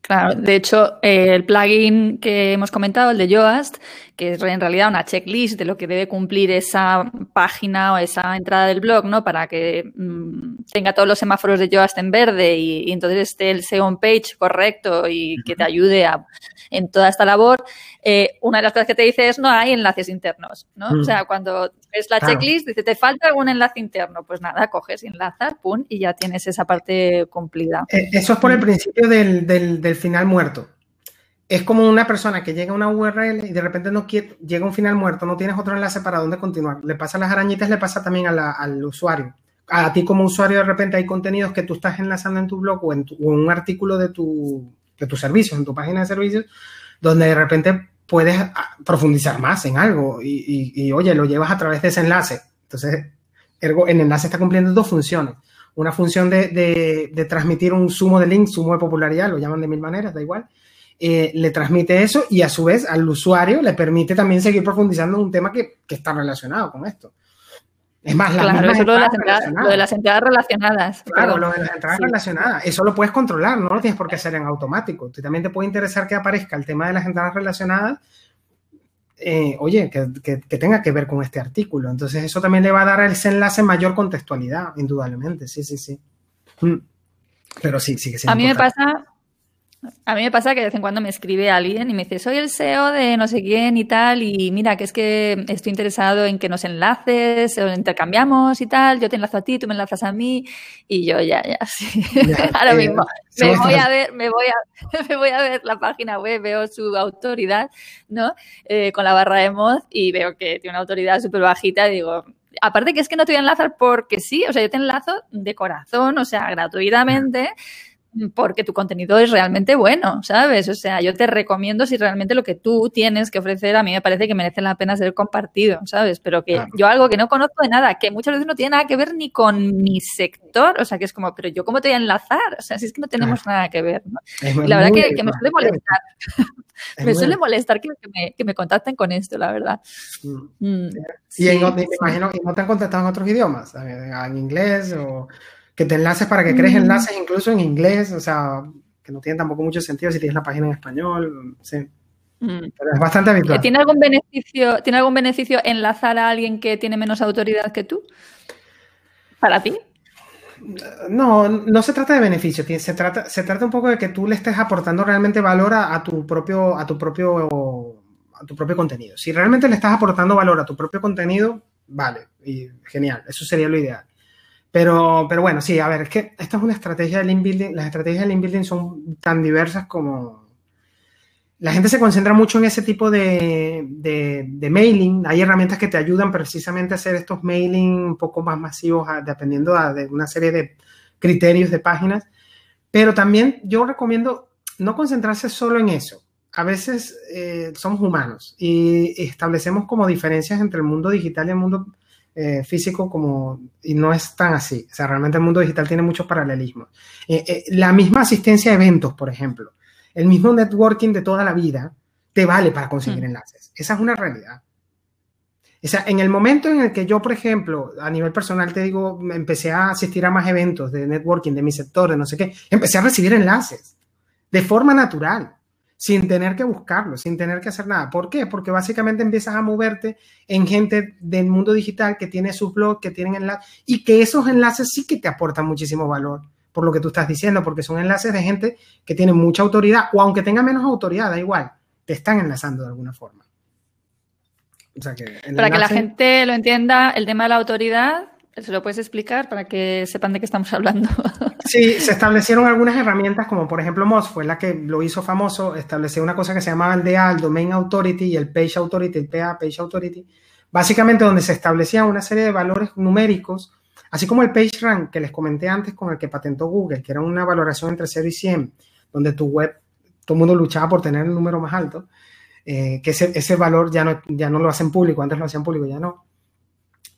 Claro, de hecho, eh, el plugin que hemos comentado, el de Yoast, que es en realidad una checklist de lo que debe cumplir esa página o esa entrada del blog, ¿no? Para que mm, tenga todos los semáforos de Yoast en verde y, entonces esté el SEO on page correcto y que te ayude a, en toda esta labor. Eh, una de las cosas que te dice es no hay enlaces internos, ¿no? O sea, cuando es la checklist, dice, ¿te falta algún enlace interno? Pues nada, coges y enlazas, pum, y ya tienes esa parte cumplida. Eh, eso es por el mm. principio del, del, final muerto. Es como una persona que llega a una URL y de repente no quiere, llega a un final muerto, no tienes otro enlace para dónde continuar. Le pasa a las arañitas, le pasa también al usuario. A ti como usuario de repente hay contenidos que tú estás enlazando en tu blog o en, un artículo de tu, de tus servicios, en tu página de servicios, donde de repente puedes ah, profundizar más en algo y, oye, lo llevas a través de ese enlace. Entonces, ergo, el enlace está cumpliendo dos funciones. Una función de, transmitir un sumo de link, sumo de popularidad, lo llaman de mil maneras, da igual. Eh, le transmite eso y a su vez al usuario le permite también seguir profundizando en un tema que, que está relacionado con esto. Es más, la claro, eso lo de, las entradas, lo de las entradas relacionadas. Claro, lo de las entradas relacionadas. Eso lo puedes controlar, no lo tienes por qué hacer en automático. Tú también te puede interesar que aparezca el tema de las entradas relacionadas. Eh, oye, que, que, tenga que ver con este artículo. Entonces, eso también le va a dar a ese enlace mayor contextualidad, indudablemente. Sí, sí, sí. Mm. Pero sí, sí que sí. A mí me pasa, a mí me pasa que de vez en cuando me escribe alguien y me dice, soy el SEO de no sé quién y tal, y mira, que es que estoy interesado en que nos enlaces, o intercambiamos y tal, yo te enlazo a ti, tú me enlazas a mí, y yo ya, ya, (laughs) sí. (laughs) Ahora mismo me voy a ver, me voy a, (laughs) me voy a ver la página web, veo su autoridad, ¿no? Eh, con la barra de mod y veo que tiene una autoridad súper bajita y digo, aparte que es que no te voy a enlazar porque sí, o sea, yo te enlazo de corazón, o sea, gratuitamente porque tu contenido es realmente bueno, ¿sabes? O sea, yo te recomiendo si realmente lo que tú tienes que ofrecer a mí me parece que merece la pena ser compartido, ¿sabes? Pero que yo algo que no conozco de nada, que muchas veces no tiene nada que ver ni con mi sector, o sea, que es como, pero yo cómo te voy a enlazar, o sea, si es que no tenemos nada que ver, ¿no? la verdad que, me suele molestar, (laughs) me suele molestar que, me, que, me, contacten con esto, la verdad. Mm. Mm, y en, me imagino que no te han contactado en otros idiomas, en inglés o que te enlaces para que crees mm. enlaces incluso en inglés, o sea, que no tiene tampoco mucho sentido si tienes la página en español, sí. Mm. Pero es bastante habitual. ¿Tiene algún beneficio, ¿Tiene algún beneficio enlazar a alguien que tiene menos autoridad que tú? ¿Para ti? No, no se trata de beneficio, se trata, se trata un poco de que tú le estés aportando realmente valor a, tu propio, a tu propio, a tu propio contenido. Si realmente le estás aportando valor a tu propio contenido, vale, y genial, eso sería lo ideal. Pero, pero bueno, sí, a ver, es que esta es una estrategia de link building. Las estrategias de link building son tan diversas como. La gente se concentra mucho en ese tipo de, de, mailing. Hay herramientas que te ayudan precisamente a hacer estos mailing un poco más masivos, dependiendo de una serie de criterios de páginas. Pero también yo recomiendo no concentrarse solo en eso. A veces eh, somos humanos y establecemos como diferencias entre el mundo digital y el mundo eh, físico como, y no es tan así. O sea, realmente el mundo digital tiene muchos paralelismos. Eh, eh, la misma asistencia a eventos, por ejemplo, el mismo networking de toda la vida, te vale para conseguir mm. enlaces. Esa es una realidad. O sea, en el momento en el que yo, por ejemplo, a nivel personal te digo, empecé a asistir a más eventos de networking de mi sector, de no sé qué, empecé a recibir enlaces de forma natural sin tener que buscarlo, sin tener que hacer nada. ¿Por qué? Porque básicamente empiezas a moverte en gente del mundo digital que tiene sus blogs, que tienen enlaces, y que esos enlaces sí que te aportan muchísimo valor, por lo que tú estás diciendo, porque son enlaces de gente que tiene mucha autoridad, o aunque tenga menos autoridad, da igual, te están enlazando de alguna forma. Para que la gente lo entienda, el tema de la autoridad ¿Se lo puedes explicar para que sepan de qué estamos hablando? (laughs) Sí, se establecieron algunas herramientas, como por ejemplo Moz fue la que lo hizo famoso, estableció una cosa que se llamaba el DA, el Domain Authority y el Page Authority, el PA, Page Authority, básicamente donde se establecían una serie de valores numéricos, así como el Page Rank que les comenté antes con el que patentó Google, que era una valoración entre 0 y 100, donde tu web, todo el mundo luchaba por tener el número más alto, eh, que ese, ese valor ya no, ya no lo hacen público, antes lo hacían público, ya no.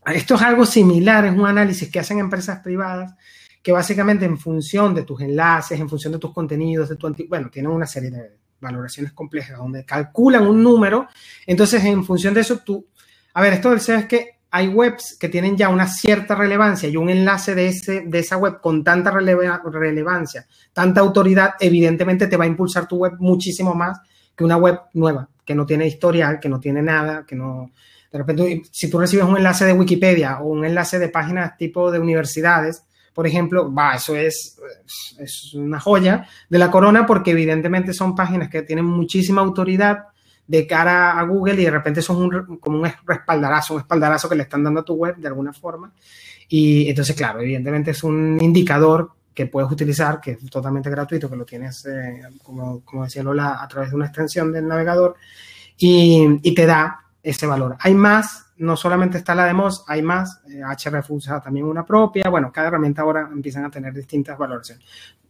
Esto es algo similar, es un análisis que hacen empresas privadas que básicamente en función de tus enlaces, en función de tus contenidos, de tu bueno, tienen una serie de valoraciones complejas donde calculan un número, entonces en función de eso tú, a ver, esto del SEO es que hay webs que tienen ya una cierta relevancia y un enlace de, ese, de esa web con tanta relevancia, tanta autoridad, evidentemente te va a impulsar tu web muchísimo más que una web nueva, que no tiene historial, que no tiene nada, que no... De repente, si tú recibes un enlace de Wikipedia o un enlace de páginas tipo de universidades, por ejemplo, va, eso es, es una joya de la corona porque evidentemente son páginas que tienen muchísima autoridad, de cara a Google y de repente son un, como un respaldarazo, un espaldarazo que le están dando a tu web de alguna forma. Y entonces, claro, evidentemente es un indicador que puedes utilizar, que es totalmente gratuito, que lo tienes, eh, como, como, decía Lola, a través de una extensión del navegador y, y, te da ese valor. Hay más, no solamente está la de Moz, hay más, eh, HRF usa también una propia, bueno, cada herramienta ahora empiezan a tener distintas valoraciones.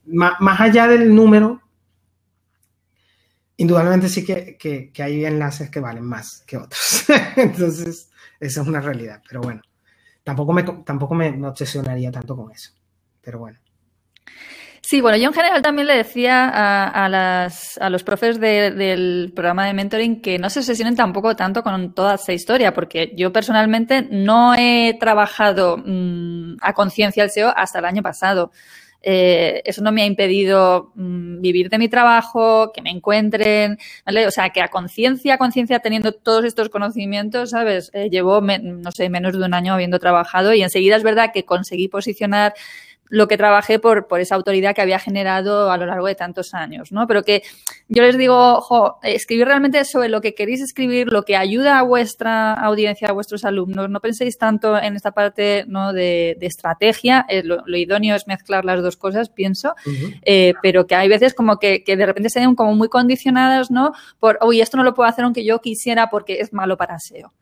más allá del número, indudablemente sí que, hay enlaces que valen más que otros. (laughs) Entonces, esa es una realidad. Pero bueno, tampoco me, tampoco me obsesionaría tanto con eso. Pero bueno. Sí, bueno, yo en general también le decía a, las, a los profes del programa de mentoring que no se obsesionen tampoco tanto con toda esta historia, porque yo personalmente no he trabajado mm, a conciencia el SEO hasta el año pasado. Eh, eso no me ha impedido mm, vivir de mi trabajo, que me encuentren, ¿vale? O sea, que a conciencia, a conciencia, teniendo todos estos conocimientos, ¿sabes? Eh, llevo, no sé, menos de un año habiendo trabajado y enseguida es verdad que conseguí posicionar lo que trabajé por, por esa autoridad que había generado a lo largo de tantos años, ¿no? Pero que yo les digo, ojo, escribir realmente sobre lo que queréis escribir, lo que ayuda a vuestra audiencia, a vuestros alumnos. No penséis tanto en esta parte ¿no? de, estrategia. Eh, lo, idóneo es mezclar las dos cosas, pienso, eh, pero que hay veces como que, que de repente se ven como muy condicionadas, ¿no? Por, uy, esto no lo puedo hacer aunque yo quisiera porque es malo para SEO.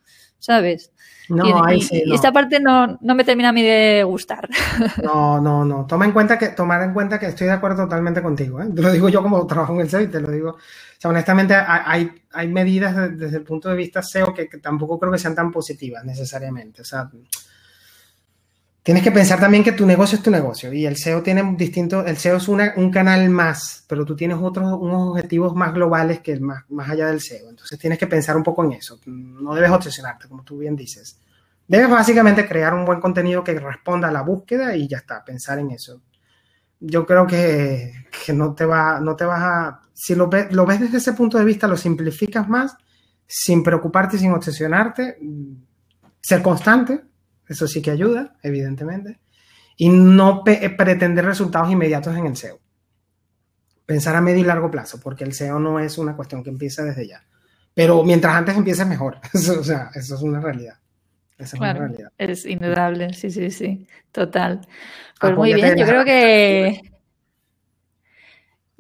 ¿Sabes? No, y, esta parte no, me termina a mí de gustar. (laughs) No, no, no. Toma en cuenta que, tomar en cuenta que estoy de acuerdo totalmente contigo. ¿eh? Te lo digo yo como trabajo en el SEO y te lo digo. O sea, honestamente, hay, hay medidas desde el punto de vista SEO que, que, tampoco creo que sean tan positivas necesariamente. O sea, tienes que pensar también que tu negocio es tu negocio y el SEO tiene distintos, el SEO es un canal más, pero tú tienes otros, unos objetivos más globales que el más, más allá del SEO. Entonces tienes que pensar un poco en eso. No debes obsesionarte, como tú bien dices. Debes básicamente crear un buen contenido que responda a la búsqueda y ya está, pensar en eso. Yo creo que, que no, te va, no te vas a... Si lo, lo ves desde ese punto de vista, lo simplificas más, sin preocuparte, sin obsesionarte, ser constante, eso sí que ayuda, evidentemente. Y no pretender resultados inmediatos en el SEO. Pensar a medio y largo plazo, porque el SEO no es una cuestión que empieza desde ya. Pero mientras antes empieces mejor. (laughs) o sea, eso es una realidad. Esa es una realidad. Es indudable, sí, sí, sí. Total. Pues muy bien, yo creo que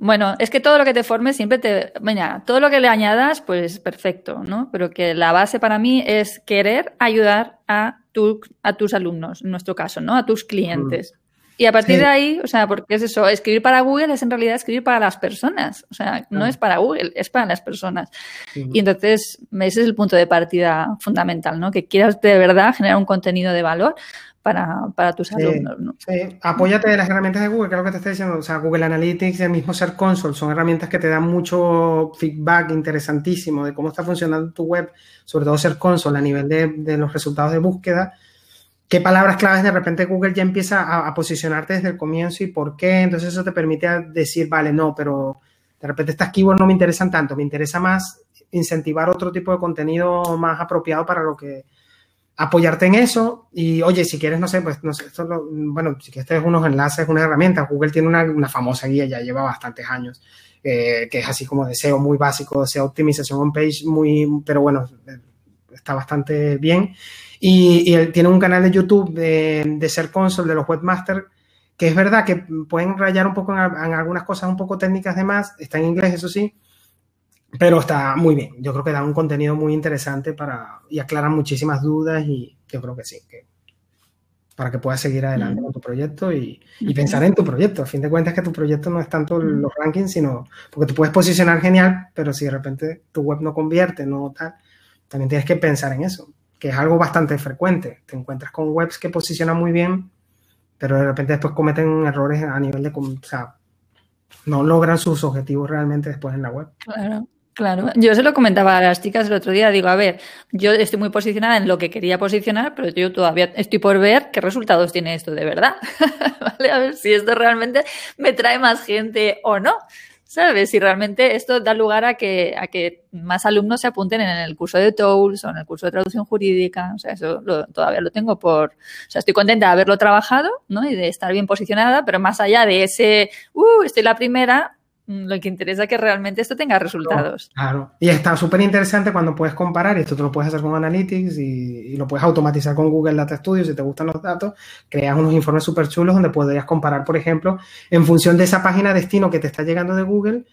bueno, es que todo lo que te formes siempre te. Venga, todo lo que le añadas, pues perfecto, ¿no? Pero que la base para mí es querer ayudar a, tu, a tus alumnos, en nuestro caso, ¿no? A tus clientes. Mm. Y a partir de ahí, o sea, porque es eso, escribir para Google es en realidad escribir para las personas. O sea, no es para Google, es para las personas. Y entonces, ese es el punto de partida fundamental, ¿no? Que quieras de verdad generar un contenido de valor para, tus alumnos. ¿no? Sí, apóyate de las herramientas de Google, que es lo que te estoy diciendo. O sea, Google Analytics, el mismo Ser Console, son herramientas que te dan mucho feedback interesantísimo de cómo está funcionando tu web, sobre todo Ser Console a nivel de, los resultados de búsqueda. ¿Qué palabras claves de repente Google ya empieza a, a, posicionarte desde el comienzo y por qué? Entonces eso te permite decir, vale, no, pero de repente estas keywords no me interesan tanto, me interesa más incentivar otro tipo de contenido más apropiado para lo que, apoyarte en eso y oye, si quieres, no sé, pues no sé, esto bueno, si quieres unos enlaces, una herramienta, Google tiene una, famosa guía, ya lleva bastantes años, eh, que es así como de SEO muy básico, SEO optimización on page muy, pero bueno, eh, está bastante bien. Y, él tiene un canal de YouTube de, de Ser Console, de los webmasters, que es verdad que pueden rayar un poco en, en algunas cosas un poco técnicas de más, está en inglés, eso sí, pero está muy bien. Yo creo que da un contenido muy interesante para y aclara muchísimas dudas y yo creo que sí, que para que puedas seguir adelante con tu proyecto y, pensar en tu proyecto. A fin de cuentas que tu proyecto no es tanto los rankings, sino porque te puedes posicionar genial, pero si de repente tu web no convierte, no tal, también tienes que pensar en eso, que es algo bastante frecuente. Te encuentras con webs que posicionan muy bien, pero de repente después cometen errores a nivel de, o sea, no logran sus objetivos realmente después en la web. Claro. Claro, yo se lo comentaba a las chicas el otro día, digo, a ver, yo estoy muy posicionada en lo que quería posicionar, pero yo todavía estoy por ver qué resultados tiene esto de verdad, (laughs) ¿vale? A ver si esto realmente me trae más gente o no. ¿sabes? Si realmente esto da lugar a que, a que más alumnos se apunten en el curso de TOLS o en el curso de traducción jurídica. O sea, eso todavía lo tengo por. O sea, estoy contenta de haberlo trabajado, ¿no? Y de estar bien posicionada, pero más allá de ese, uh, estoy la primera, lo que interesa es que realmente esto tenga resultados. Claro, y está súper interesante cuando puedes comparar, y esto tú lo puedes hacer con Analytics y, lo puedes automatizar con Google Data Studio si te gustan los datos, creas unos informes súper chulos donde podrías comparar, por ejemplo, en función de esa página destino que te está llegando de Google,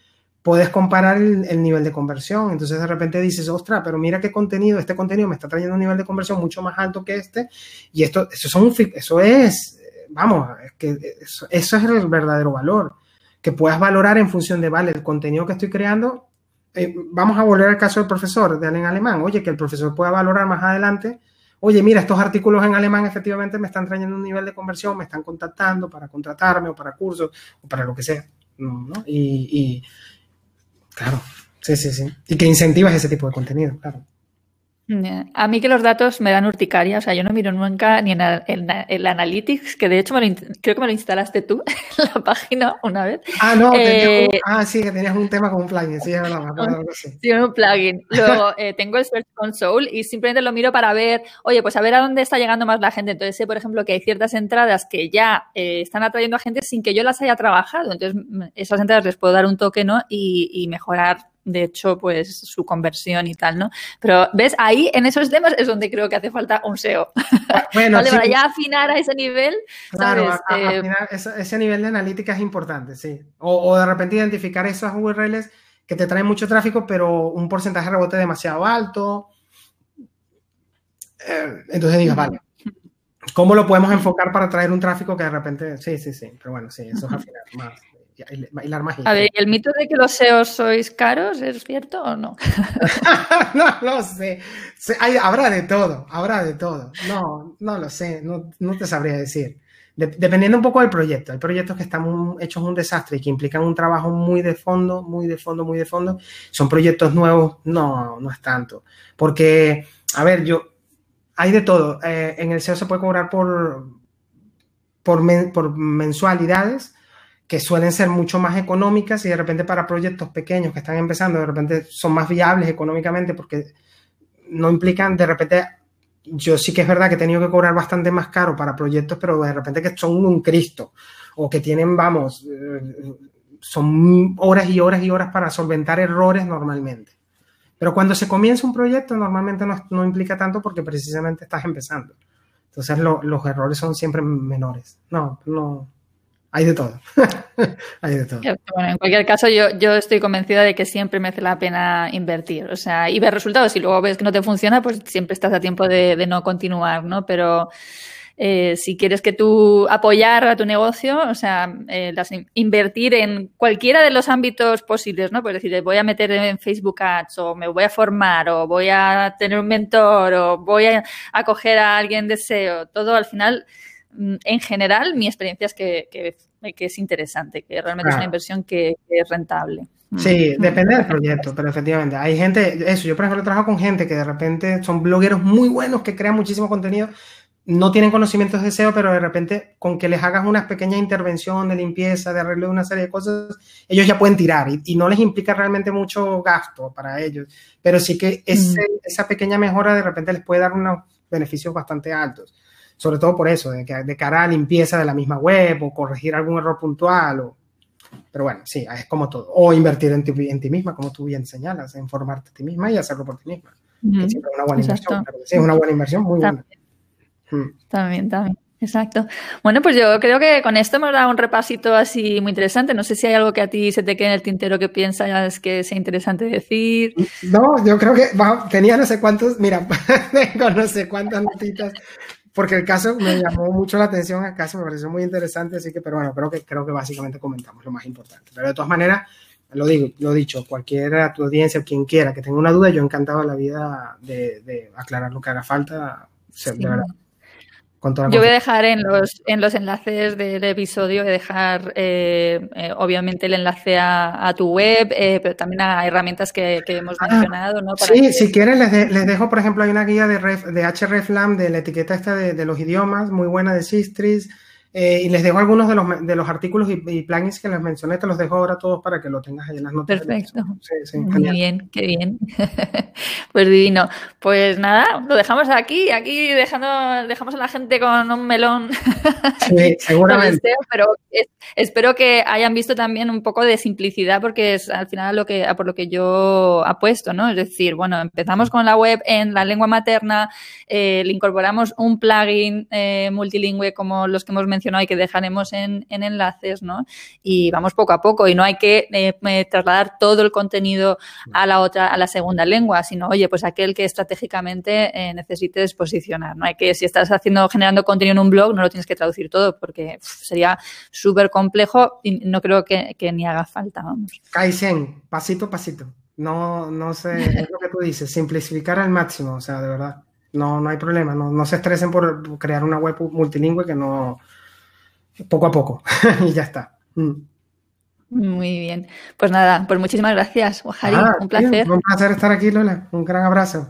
puedes comparar el, nivel de conversión. Entonces de repente dices, ostras, pero mira qué contenido, este contenido me está trayendo un nivel de conversión mucho más alto que este, y esto, eso, son, eso es, vamos, que eso es el verdadero valor que puedas valorar en función de, vale, el contenido que estoy creando. Eh, vamos a volver al caso del profesor de en alemán. Oye, que el profesor pueda valorar más adelante. Oye, mira, estos artículos en alemán efectivamente me están trayendo un nivel de conversión, me están contactando para contratarme o para cursos o para lo que sea. Y, y claro, sí, sí, sí. Y que incentivas ese tipo de contenido, claro. A mí que los datos me dan urticaria, o sea, yo no miro nunca ni en el, Analytics, que de hecho me creo que me lo instalaste tú (laughs) en la página una vez. Ah, no, eh, ah, sí, que tenías un tema con un plugin, sí, es verdad, sí. un plugin. Luego eh, tengo el Search Console y simplemente lo miro para ver, oye, pues a ver a dónde está llegando más la gente. Entonces sé, por ejemplo, que hay ciertas entradas que ya eh, están atrayendo a gente sin que yo las haya trabajado. Entonces, esas entradas les puedo dar un toque, ¿no? Y, y mejorar de hecho, pues su conversión y tal, ¿no? Pero, ¿ves? Ahí, en esos temas, es donde creo que hace falta un SEO. Bueno, (laughs) vale, para ya afinar a ese nivel. Claro, eh, afinar ese, nivel de analítica es importante, sí. O, de repente identificar esas URLs que te traen mucho tráfico, pero un porcentaje de rebote demasiado alto. Eh, entonces digas, vale, ¿cómo lo podemos enfocar para traer un tráfico que de repente, sí, sí, sí, pero bueno, sí, eso es afinar más. A ver, ¿el mito de que los SEOs sois caros es cierto o no? (laughs) no lo sé. habrá de todo, habrá de todo. No, no lo sé, no, te sabría decir. dependiendo un poco del proyecto. Hay proyectos que están hechos un desastre y que implican un trabajo muy de fondo, muy de fondo, muy de fondo. Son proyectos nuevos, no, no es tanto. Porque, a ver, yo, hay de todo. Eh, en el SEO se puede cobrar por, por, por mensualidades que suelen ser mucho más económicas y de repente para proyectos pequeños que están empezando, de repente son más viables económicamente porque no implican, de repente, yo sí que es verdad que he tenido que cobrar bastante más caro para proyectos, pero de repente que son un Cristo o que tienen, vamos, eh, son horas y horas y horas para solventar errores normalmente. Pero cuando se comienza un proyecto normalmente no, implica tanto porque precisamente estás empezando. Entonces los errores son siempre menores. No, no, hay de todo. (laughs) hay de todo. Bueno, en cualquier caso, yo, yo estoy convencida de que siempre merece la pena invertir. O sea, y ver resultados. Si luego ves que no te funciona, pues siempre estás a tiempo de, no continuar, ¿no? Pero eh, si quieres que tú apoyar a tu negocio, o sea, eh, invertir en cualquiera de los ámbitos posibles, ¿no? Pues decir, voy a meter en Facebook Ads, o me voy a formar, o voy a tener un mentor, o voy a acoger a alguien de SEO, todo al final en general, mi experiencia es que, que, es interesante, que realmente es una inversión que, es rentable. Mm. Sí, depende del proyecto, pero efectivamente, hay gente, eso, yo por ejemplo trabajo con gente que de repente son blogueros muy buenos que crean muchísimo contenido, no tienen conocimientos de SEO, pero de repente con que les hagas una pequeña intervención de limpieza, de arreglo de una serie de cosas, ellos ya pueden tirar y, no les implica realmente mucho gasto para ellos, pero sí que ese, mm. esa pequeña mejora de repente les puede dar unos beneficios bastante altos sobre todo por eso, de, que, de cara a limpieza de la misma web o corregir algún error puntual. O, pero bueno, sí, es como todo. O invertir en ti, en ti misma, como tú bien señalas, en formarte a ti misma y hacerlo por ti misma. es una buena inversión. sí, es una buena inversión, muy buena. También, también. Exacto. Bueno, pues yo creo que con esto hemos dado un repasito así muy interesante. No sé si hay algo que a ti se te quede en el tintero que piensas que sea interesante decir. No, yo creo que tenía no sé cuántos, mira, (laughs) tengo no sé cuántas notitas porque el caso me llamó mucho la atención, el caso me pareció muy interesante, así que, pero bueno, creo que, creo que básicamente comentamos lo más importante. Pero de todas maneras, lo digo, lo dicho, cualquiera, tu audiencia, quien quiera que tenga una duda, yo encantado la vida de, aclarar lo que haga falta, de verdad. Yo voy a dejar en los, en los enlaces del episodio, voy a dejar eh, eh, obviamente el enlace a, tu web, eh, pero también a herramientas que, hemos ah, mencionado. ¿no? sí, si quieren les, les, dejo, por ejemplo, hay una guía de, ref, de hreflam de la etiqueta esta de, de los idiomas, muy buena de Sistris. Eh, y les dejo algunos de los, de los artículos y, plugins que les mencioné, te los dejo ahora todos para que lo tengas ahí en las notas. Perfecto. Muy bien, qué bien. (laughs) pues divino. Pues nada, lo dejamos aquí, aquí dejando, dejamos a la gente con un melón. (laughs) Sí, (laughs) seguramente. pero espero que hayan visto también un poco de simplicidad porque es al final lo que, por lo que yo apuesto, ¿no? Es decir, bueno, empezamos con la web en la lengua materna, eh, le incorporamos un plugin eh, multilingüe como los que hemos mencionado mencionado y que dejaremos en, enlaces, ¿no? Y vamos poco a poco y no hay que eh, trasladar todo el contenido a la otra, a la segunda lengua, sino, oye, pues aquel que estratégicamente eh, necesites posicionar, ¿no? Hay que, si estás haciendo, generando contenido en un blog, no lo tienes que traducir todo porque sería súper complejo y no creo que, ni haga falta, vamos. Pasito a pasito. No, no sé, es lo que tú dices, simplificar al máximo, o sea, de verdad. No, no hay problema, no, no se estresen por crear una web multilingüe que no, poco a poco (laughs) y ya está. Mm. Muy bien. Pues nada, pues muchísimas gracias, Ojari. un placer. un placer estar aquí, Lola. Un gran abrazo.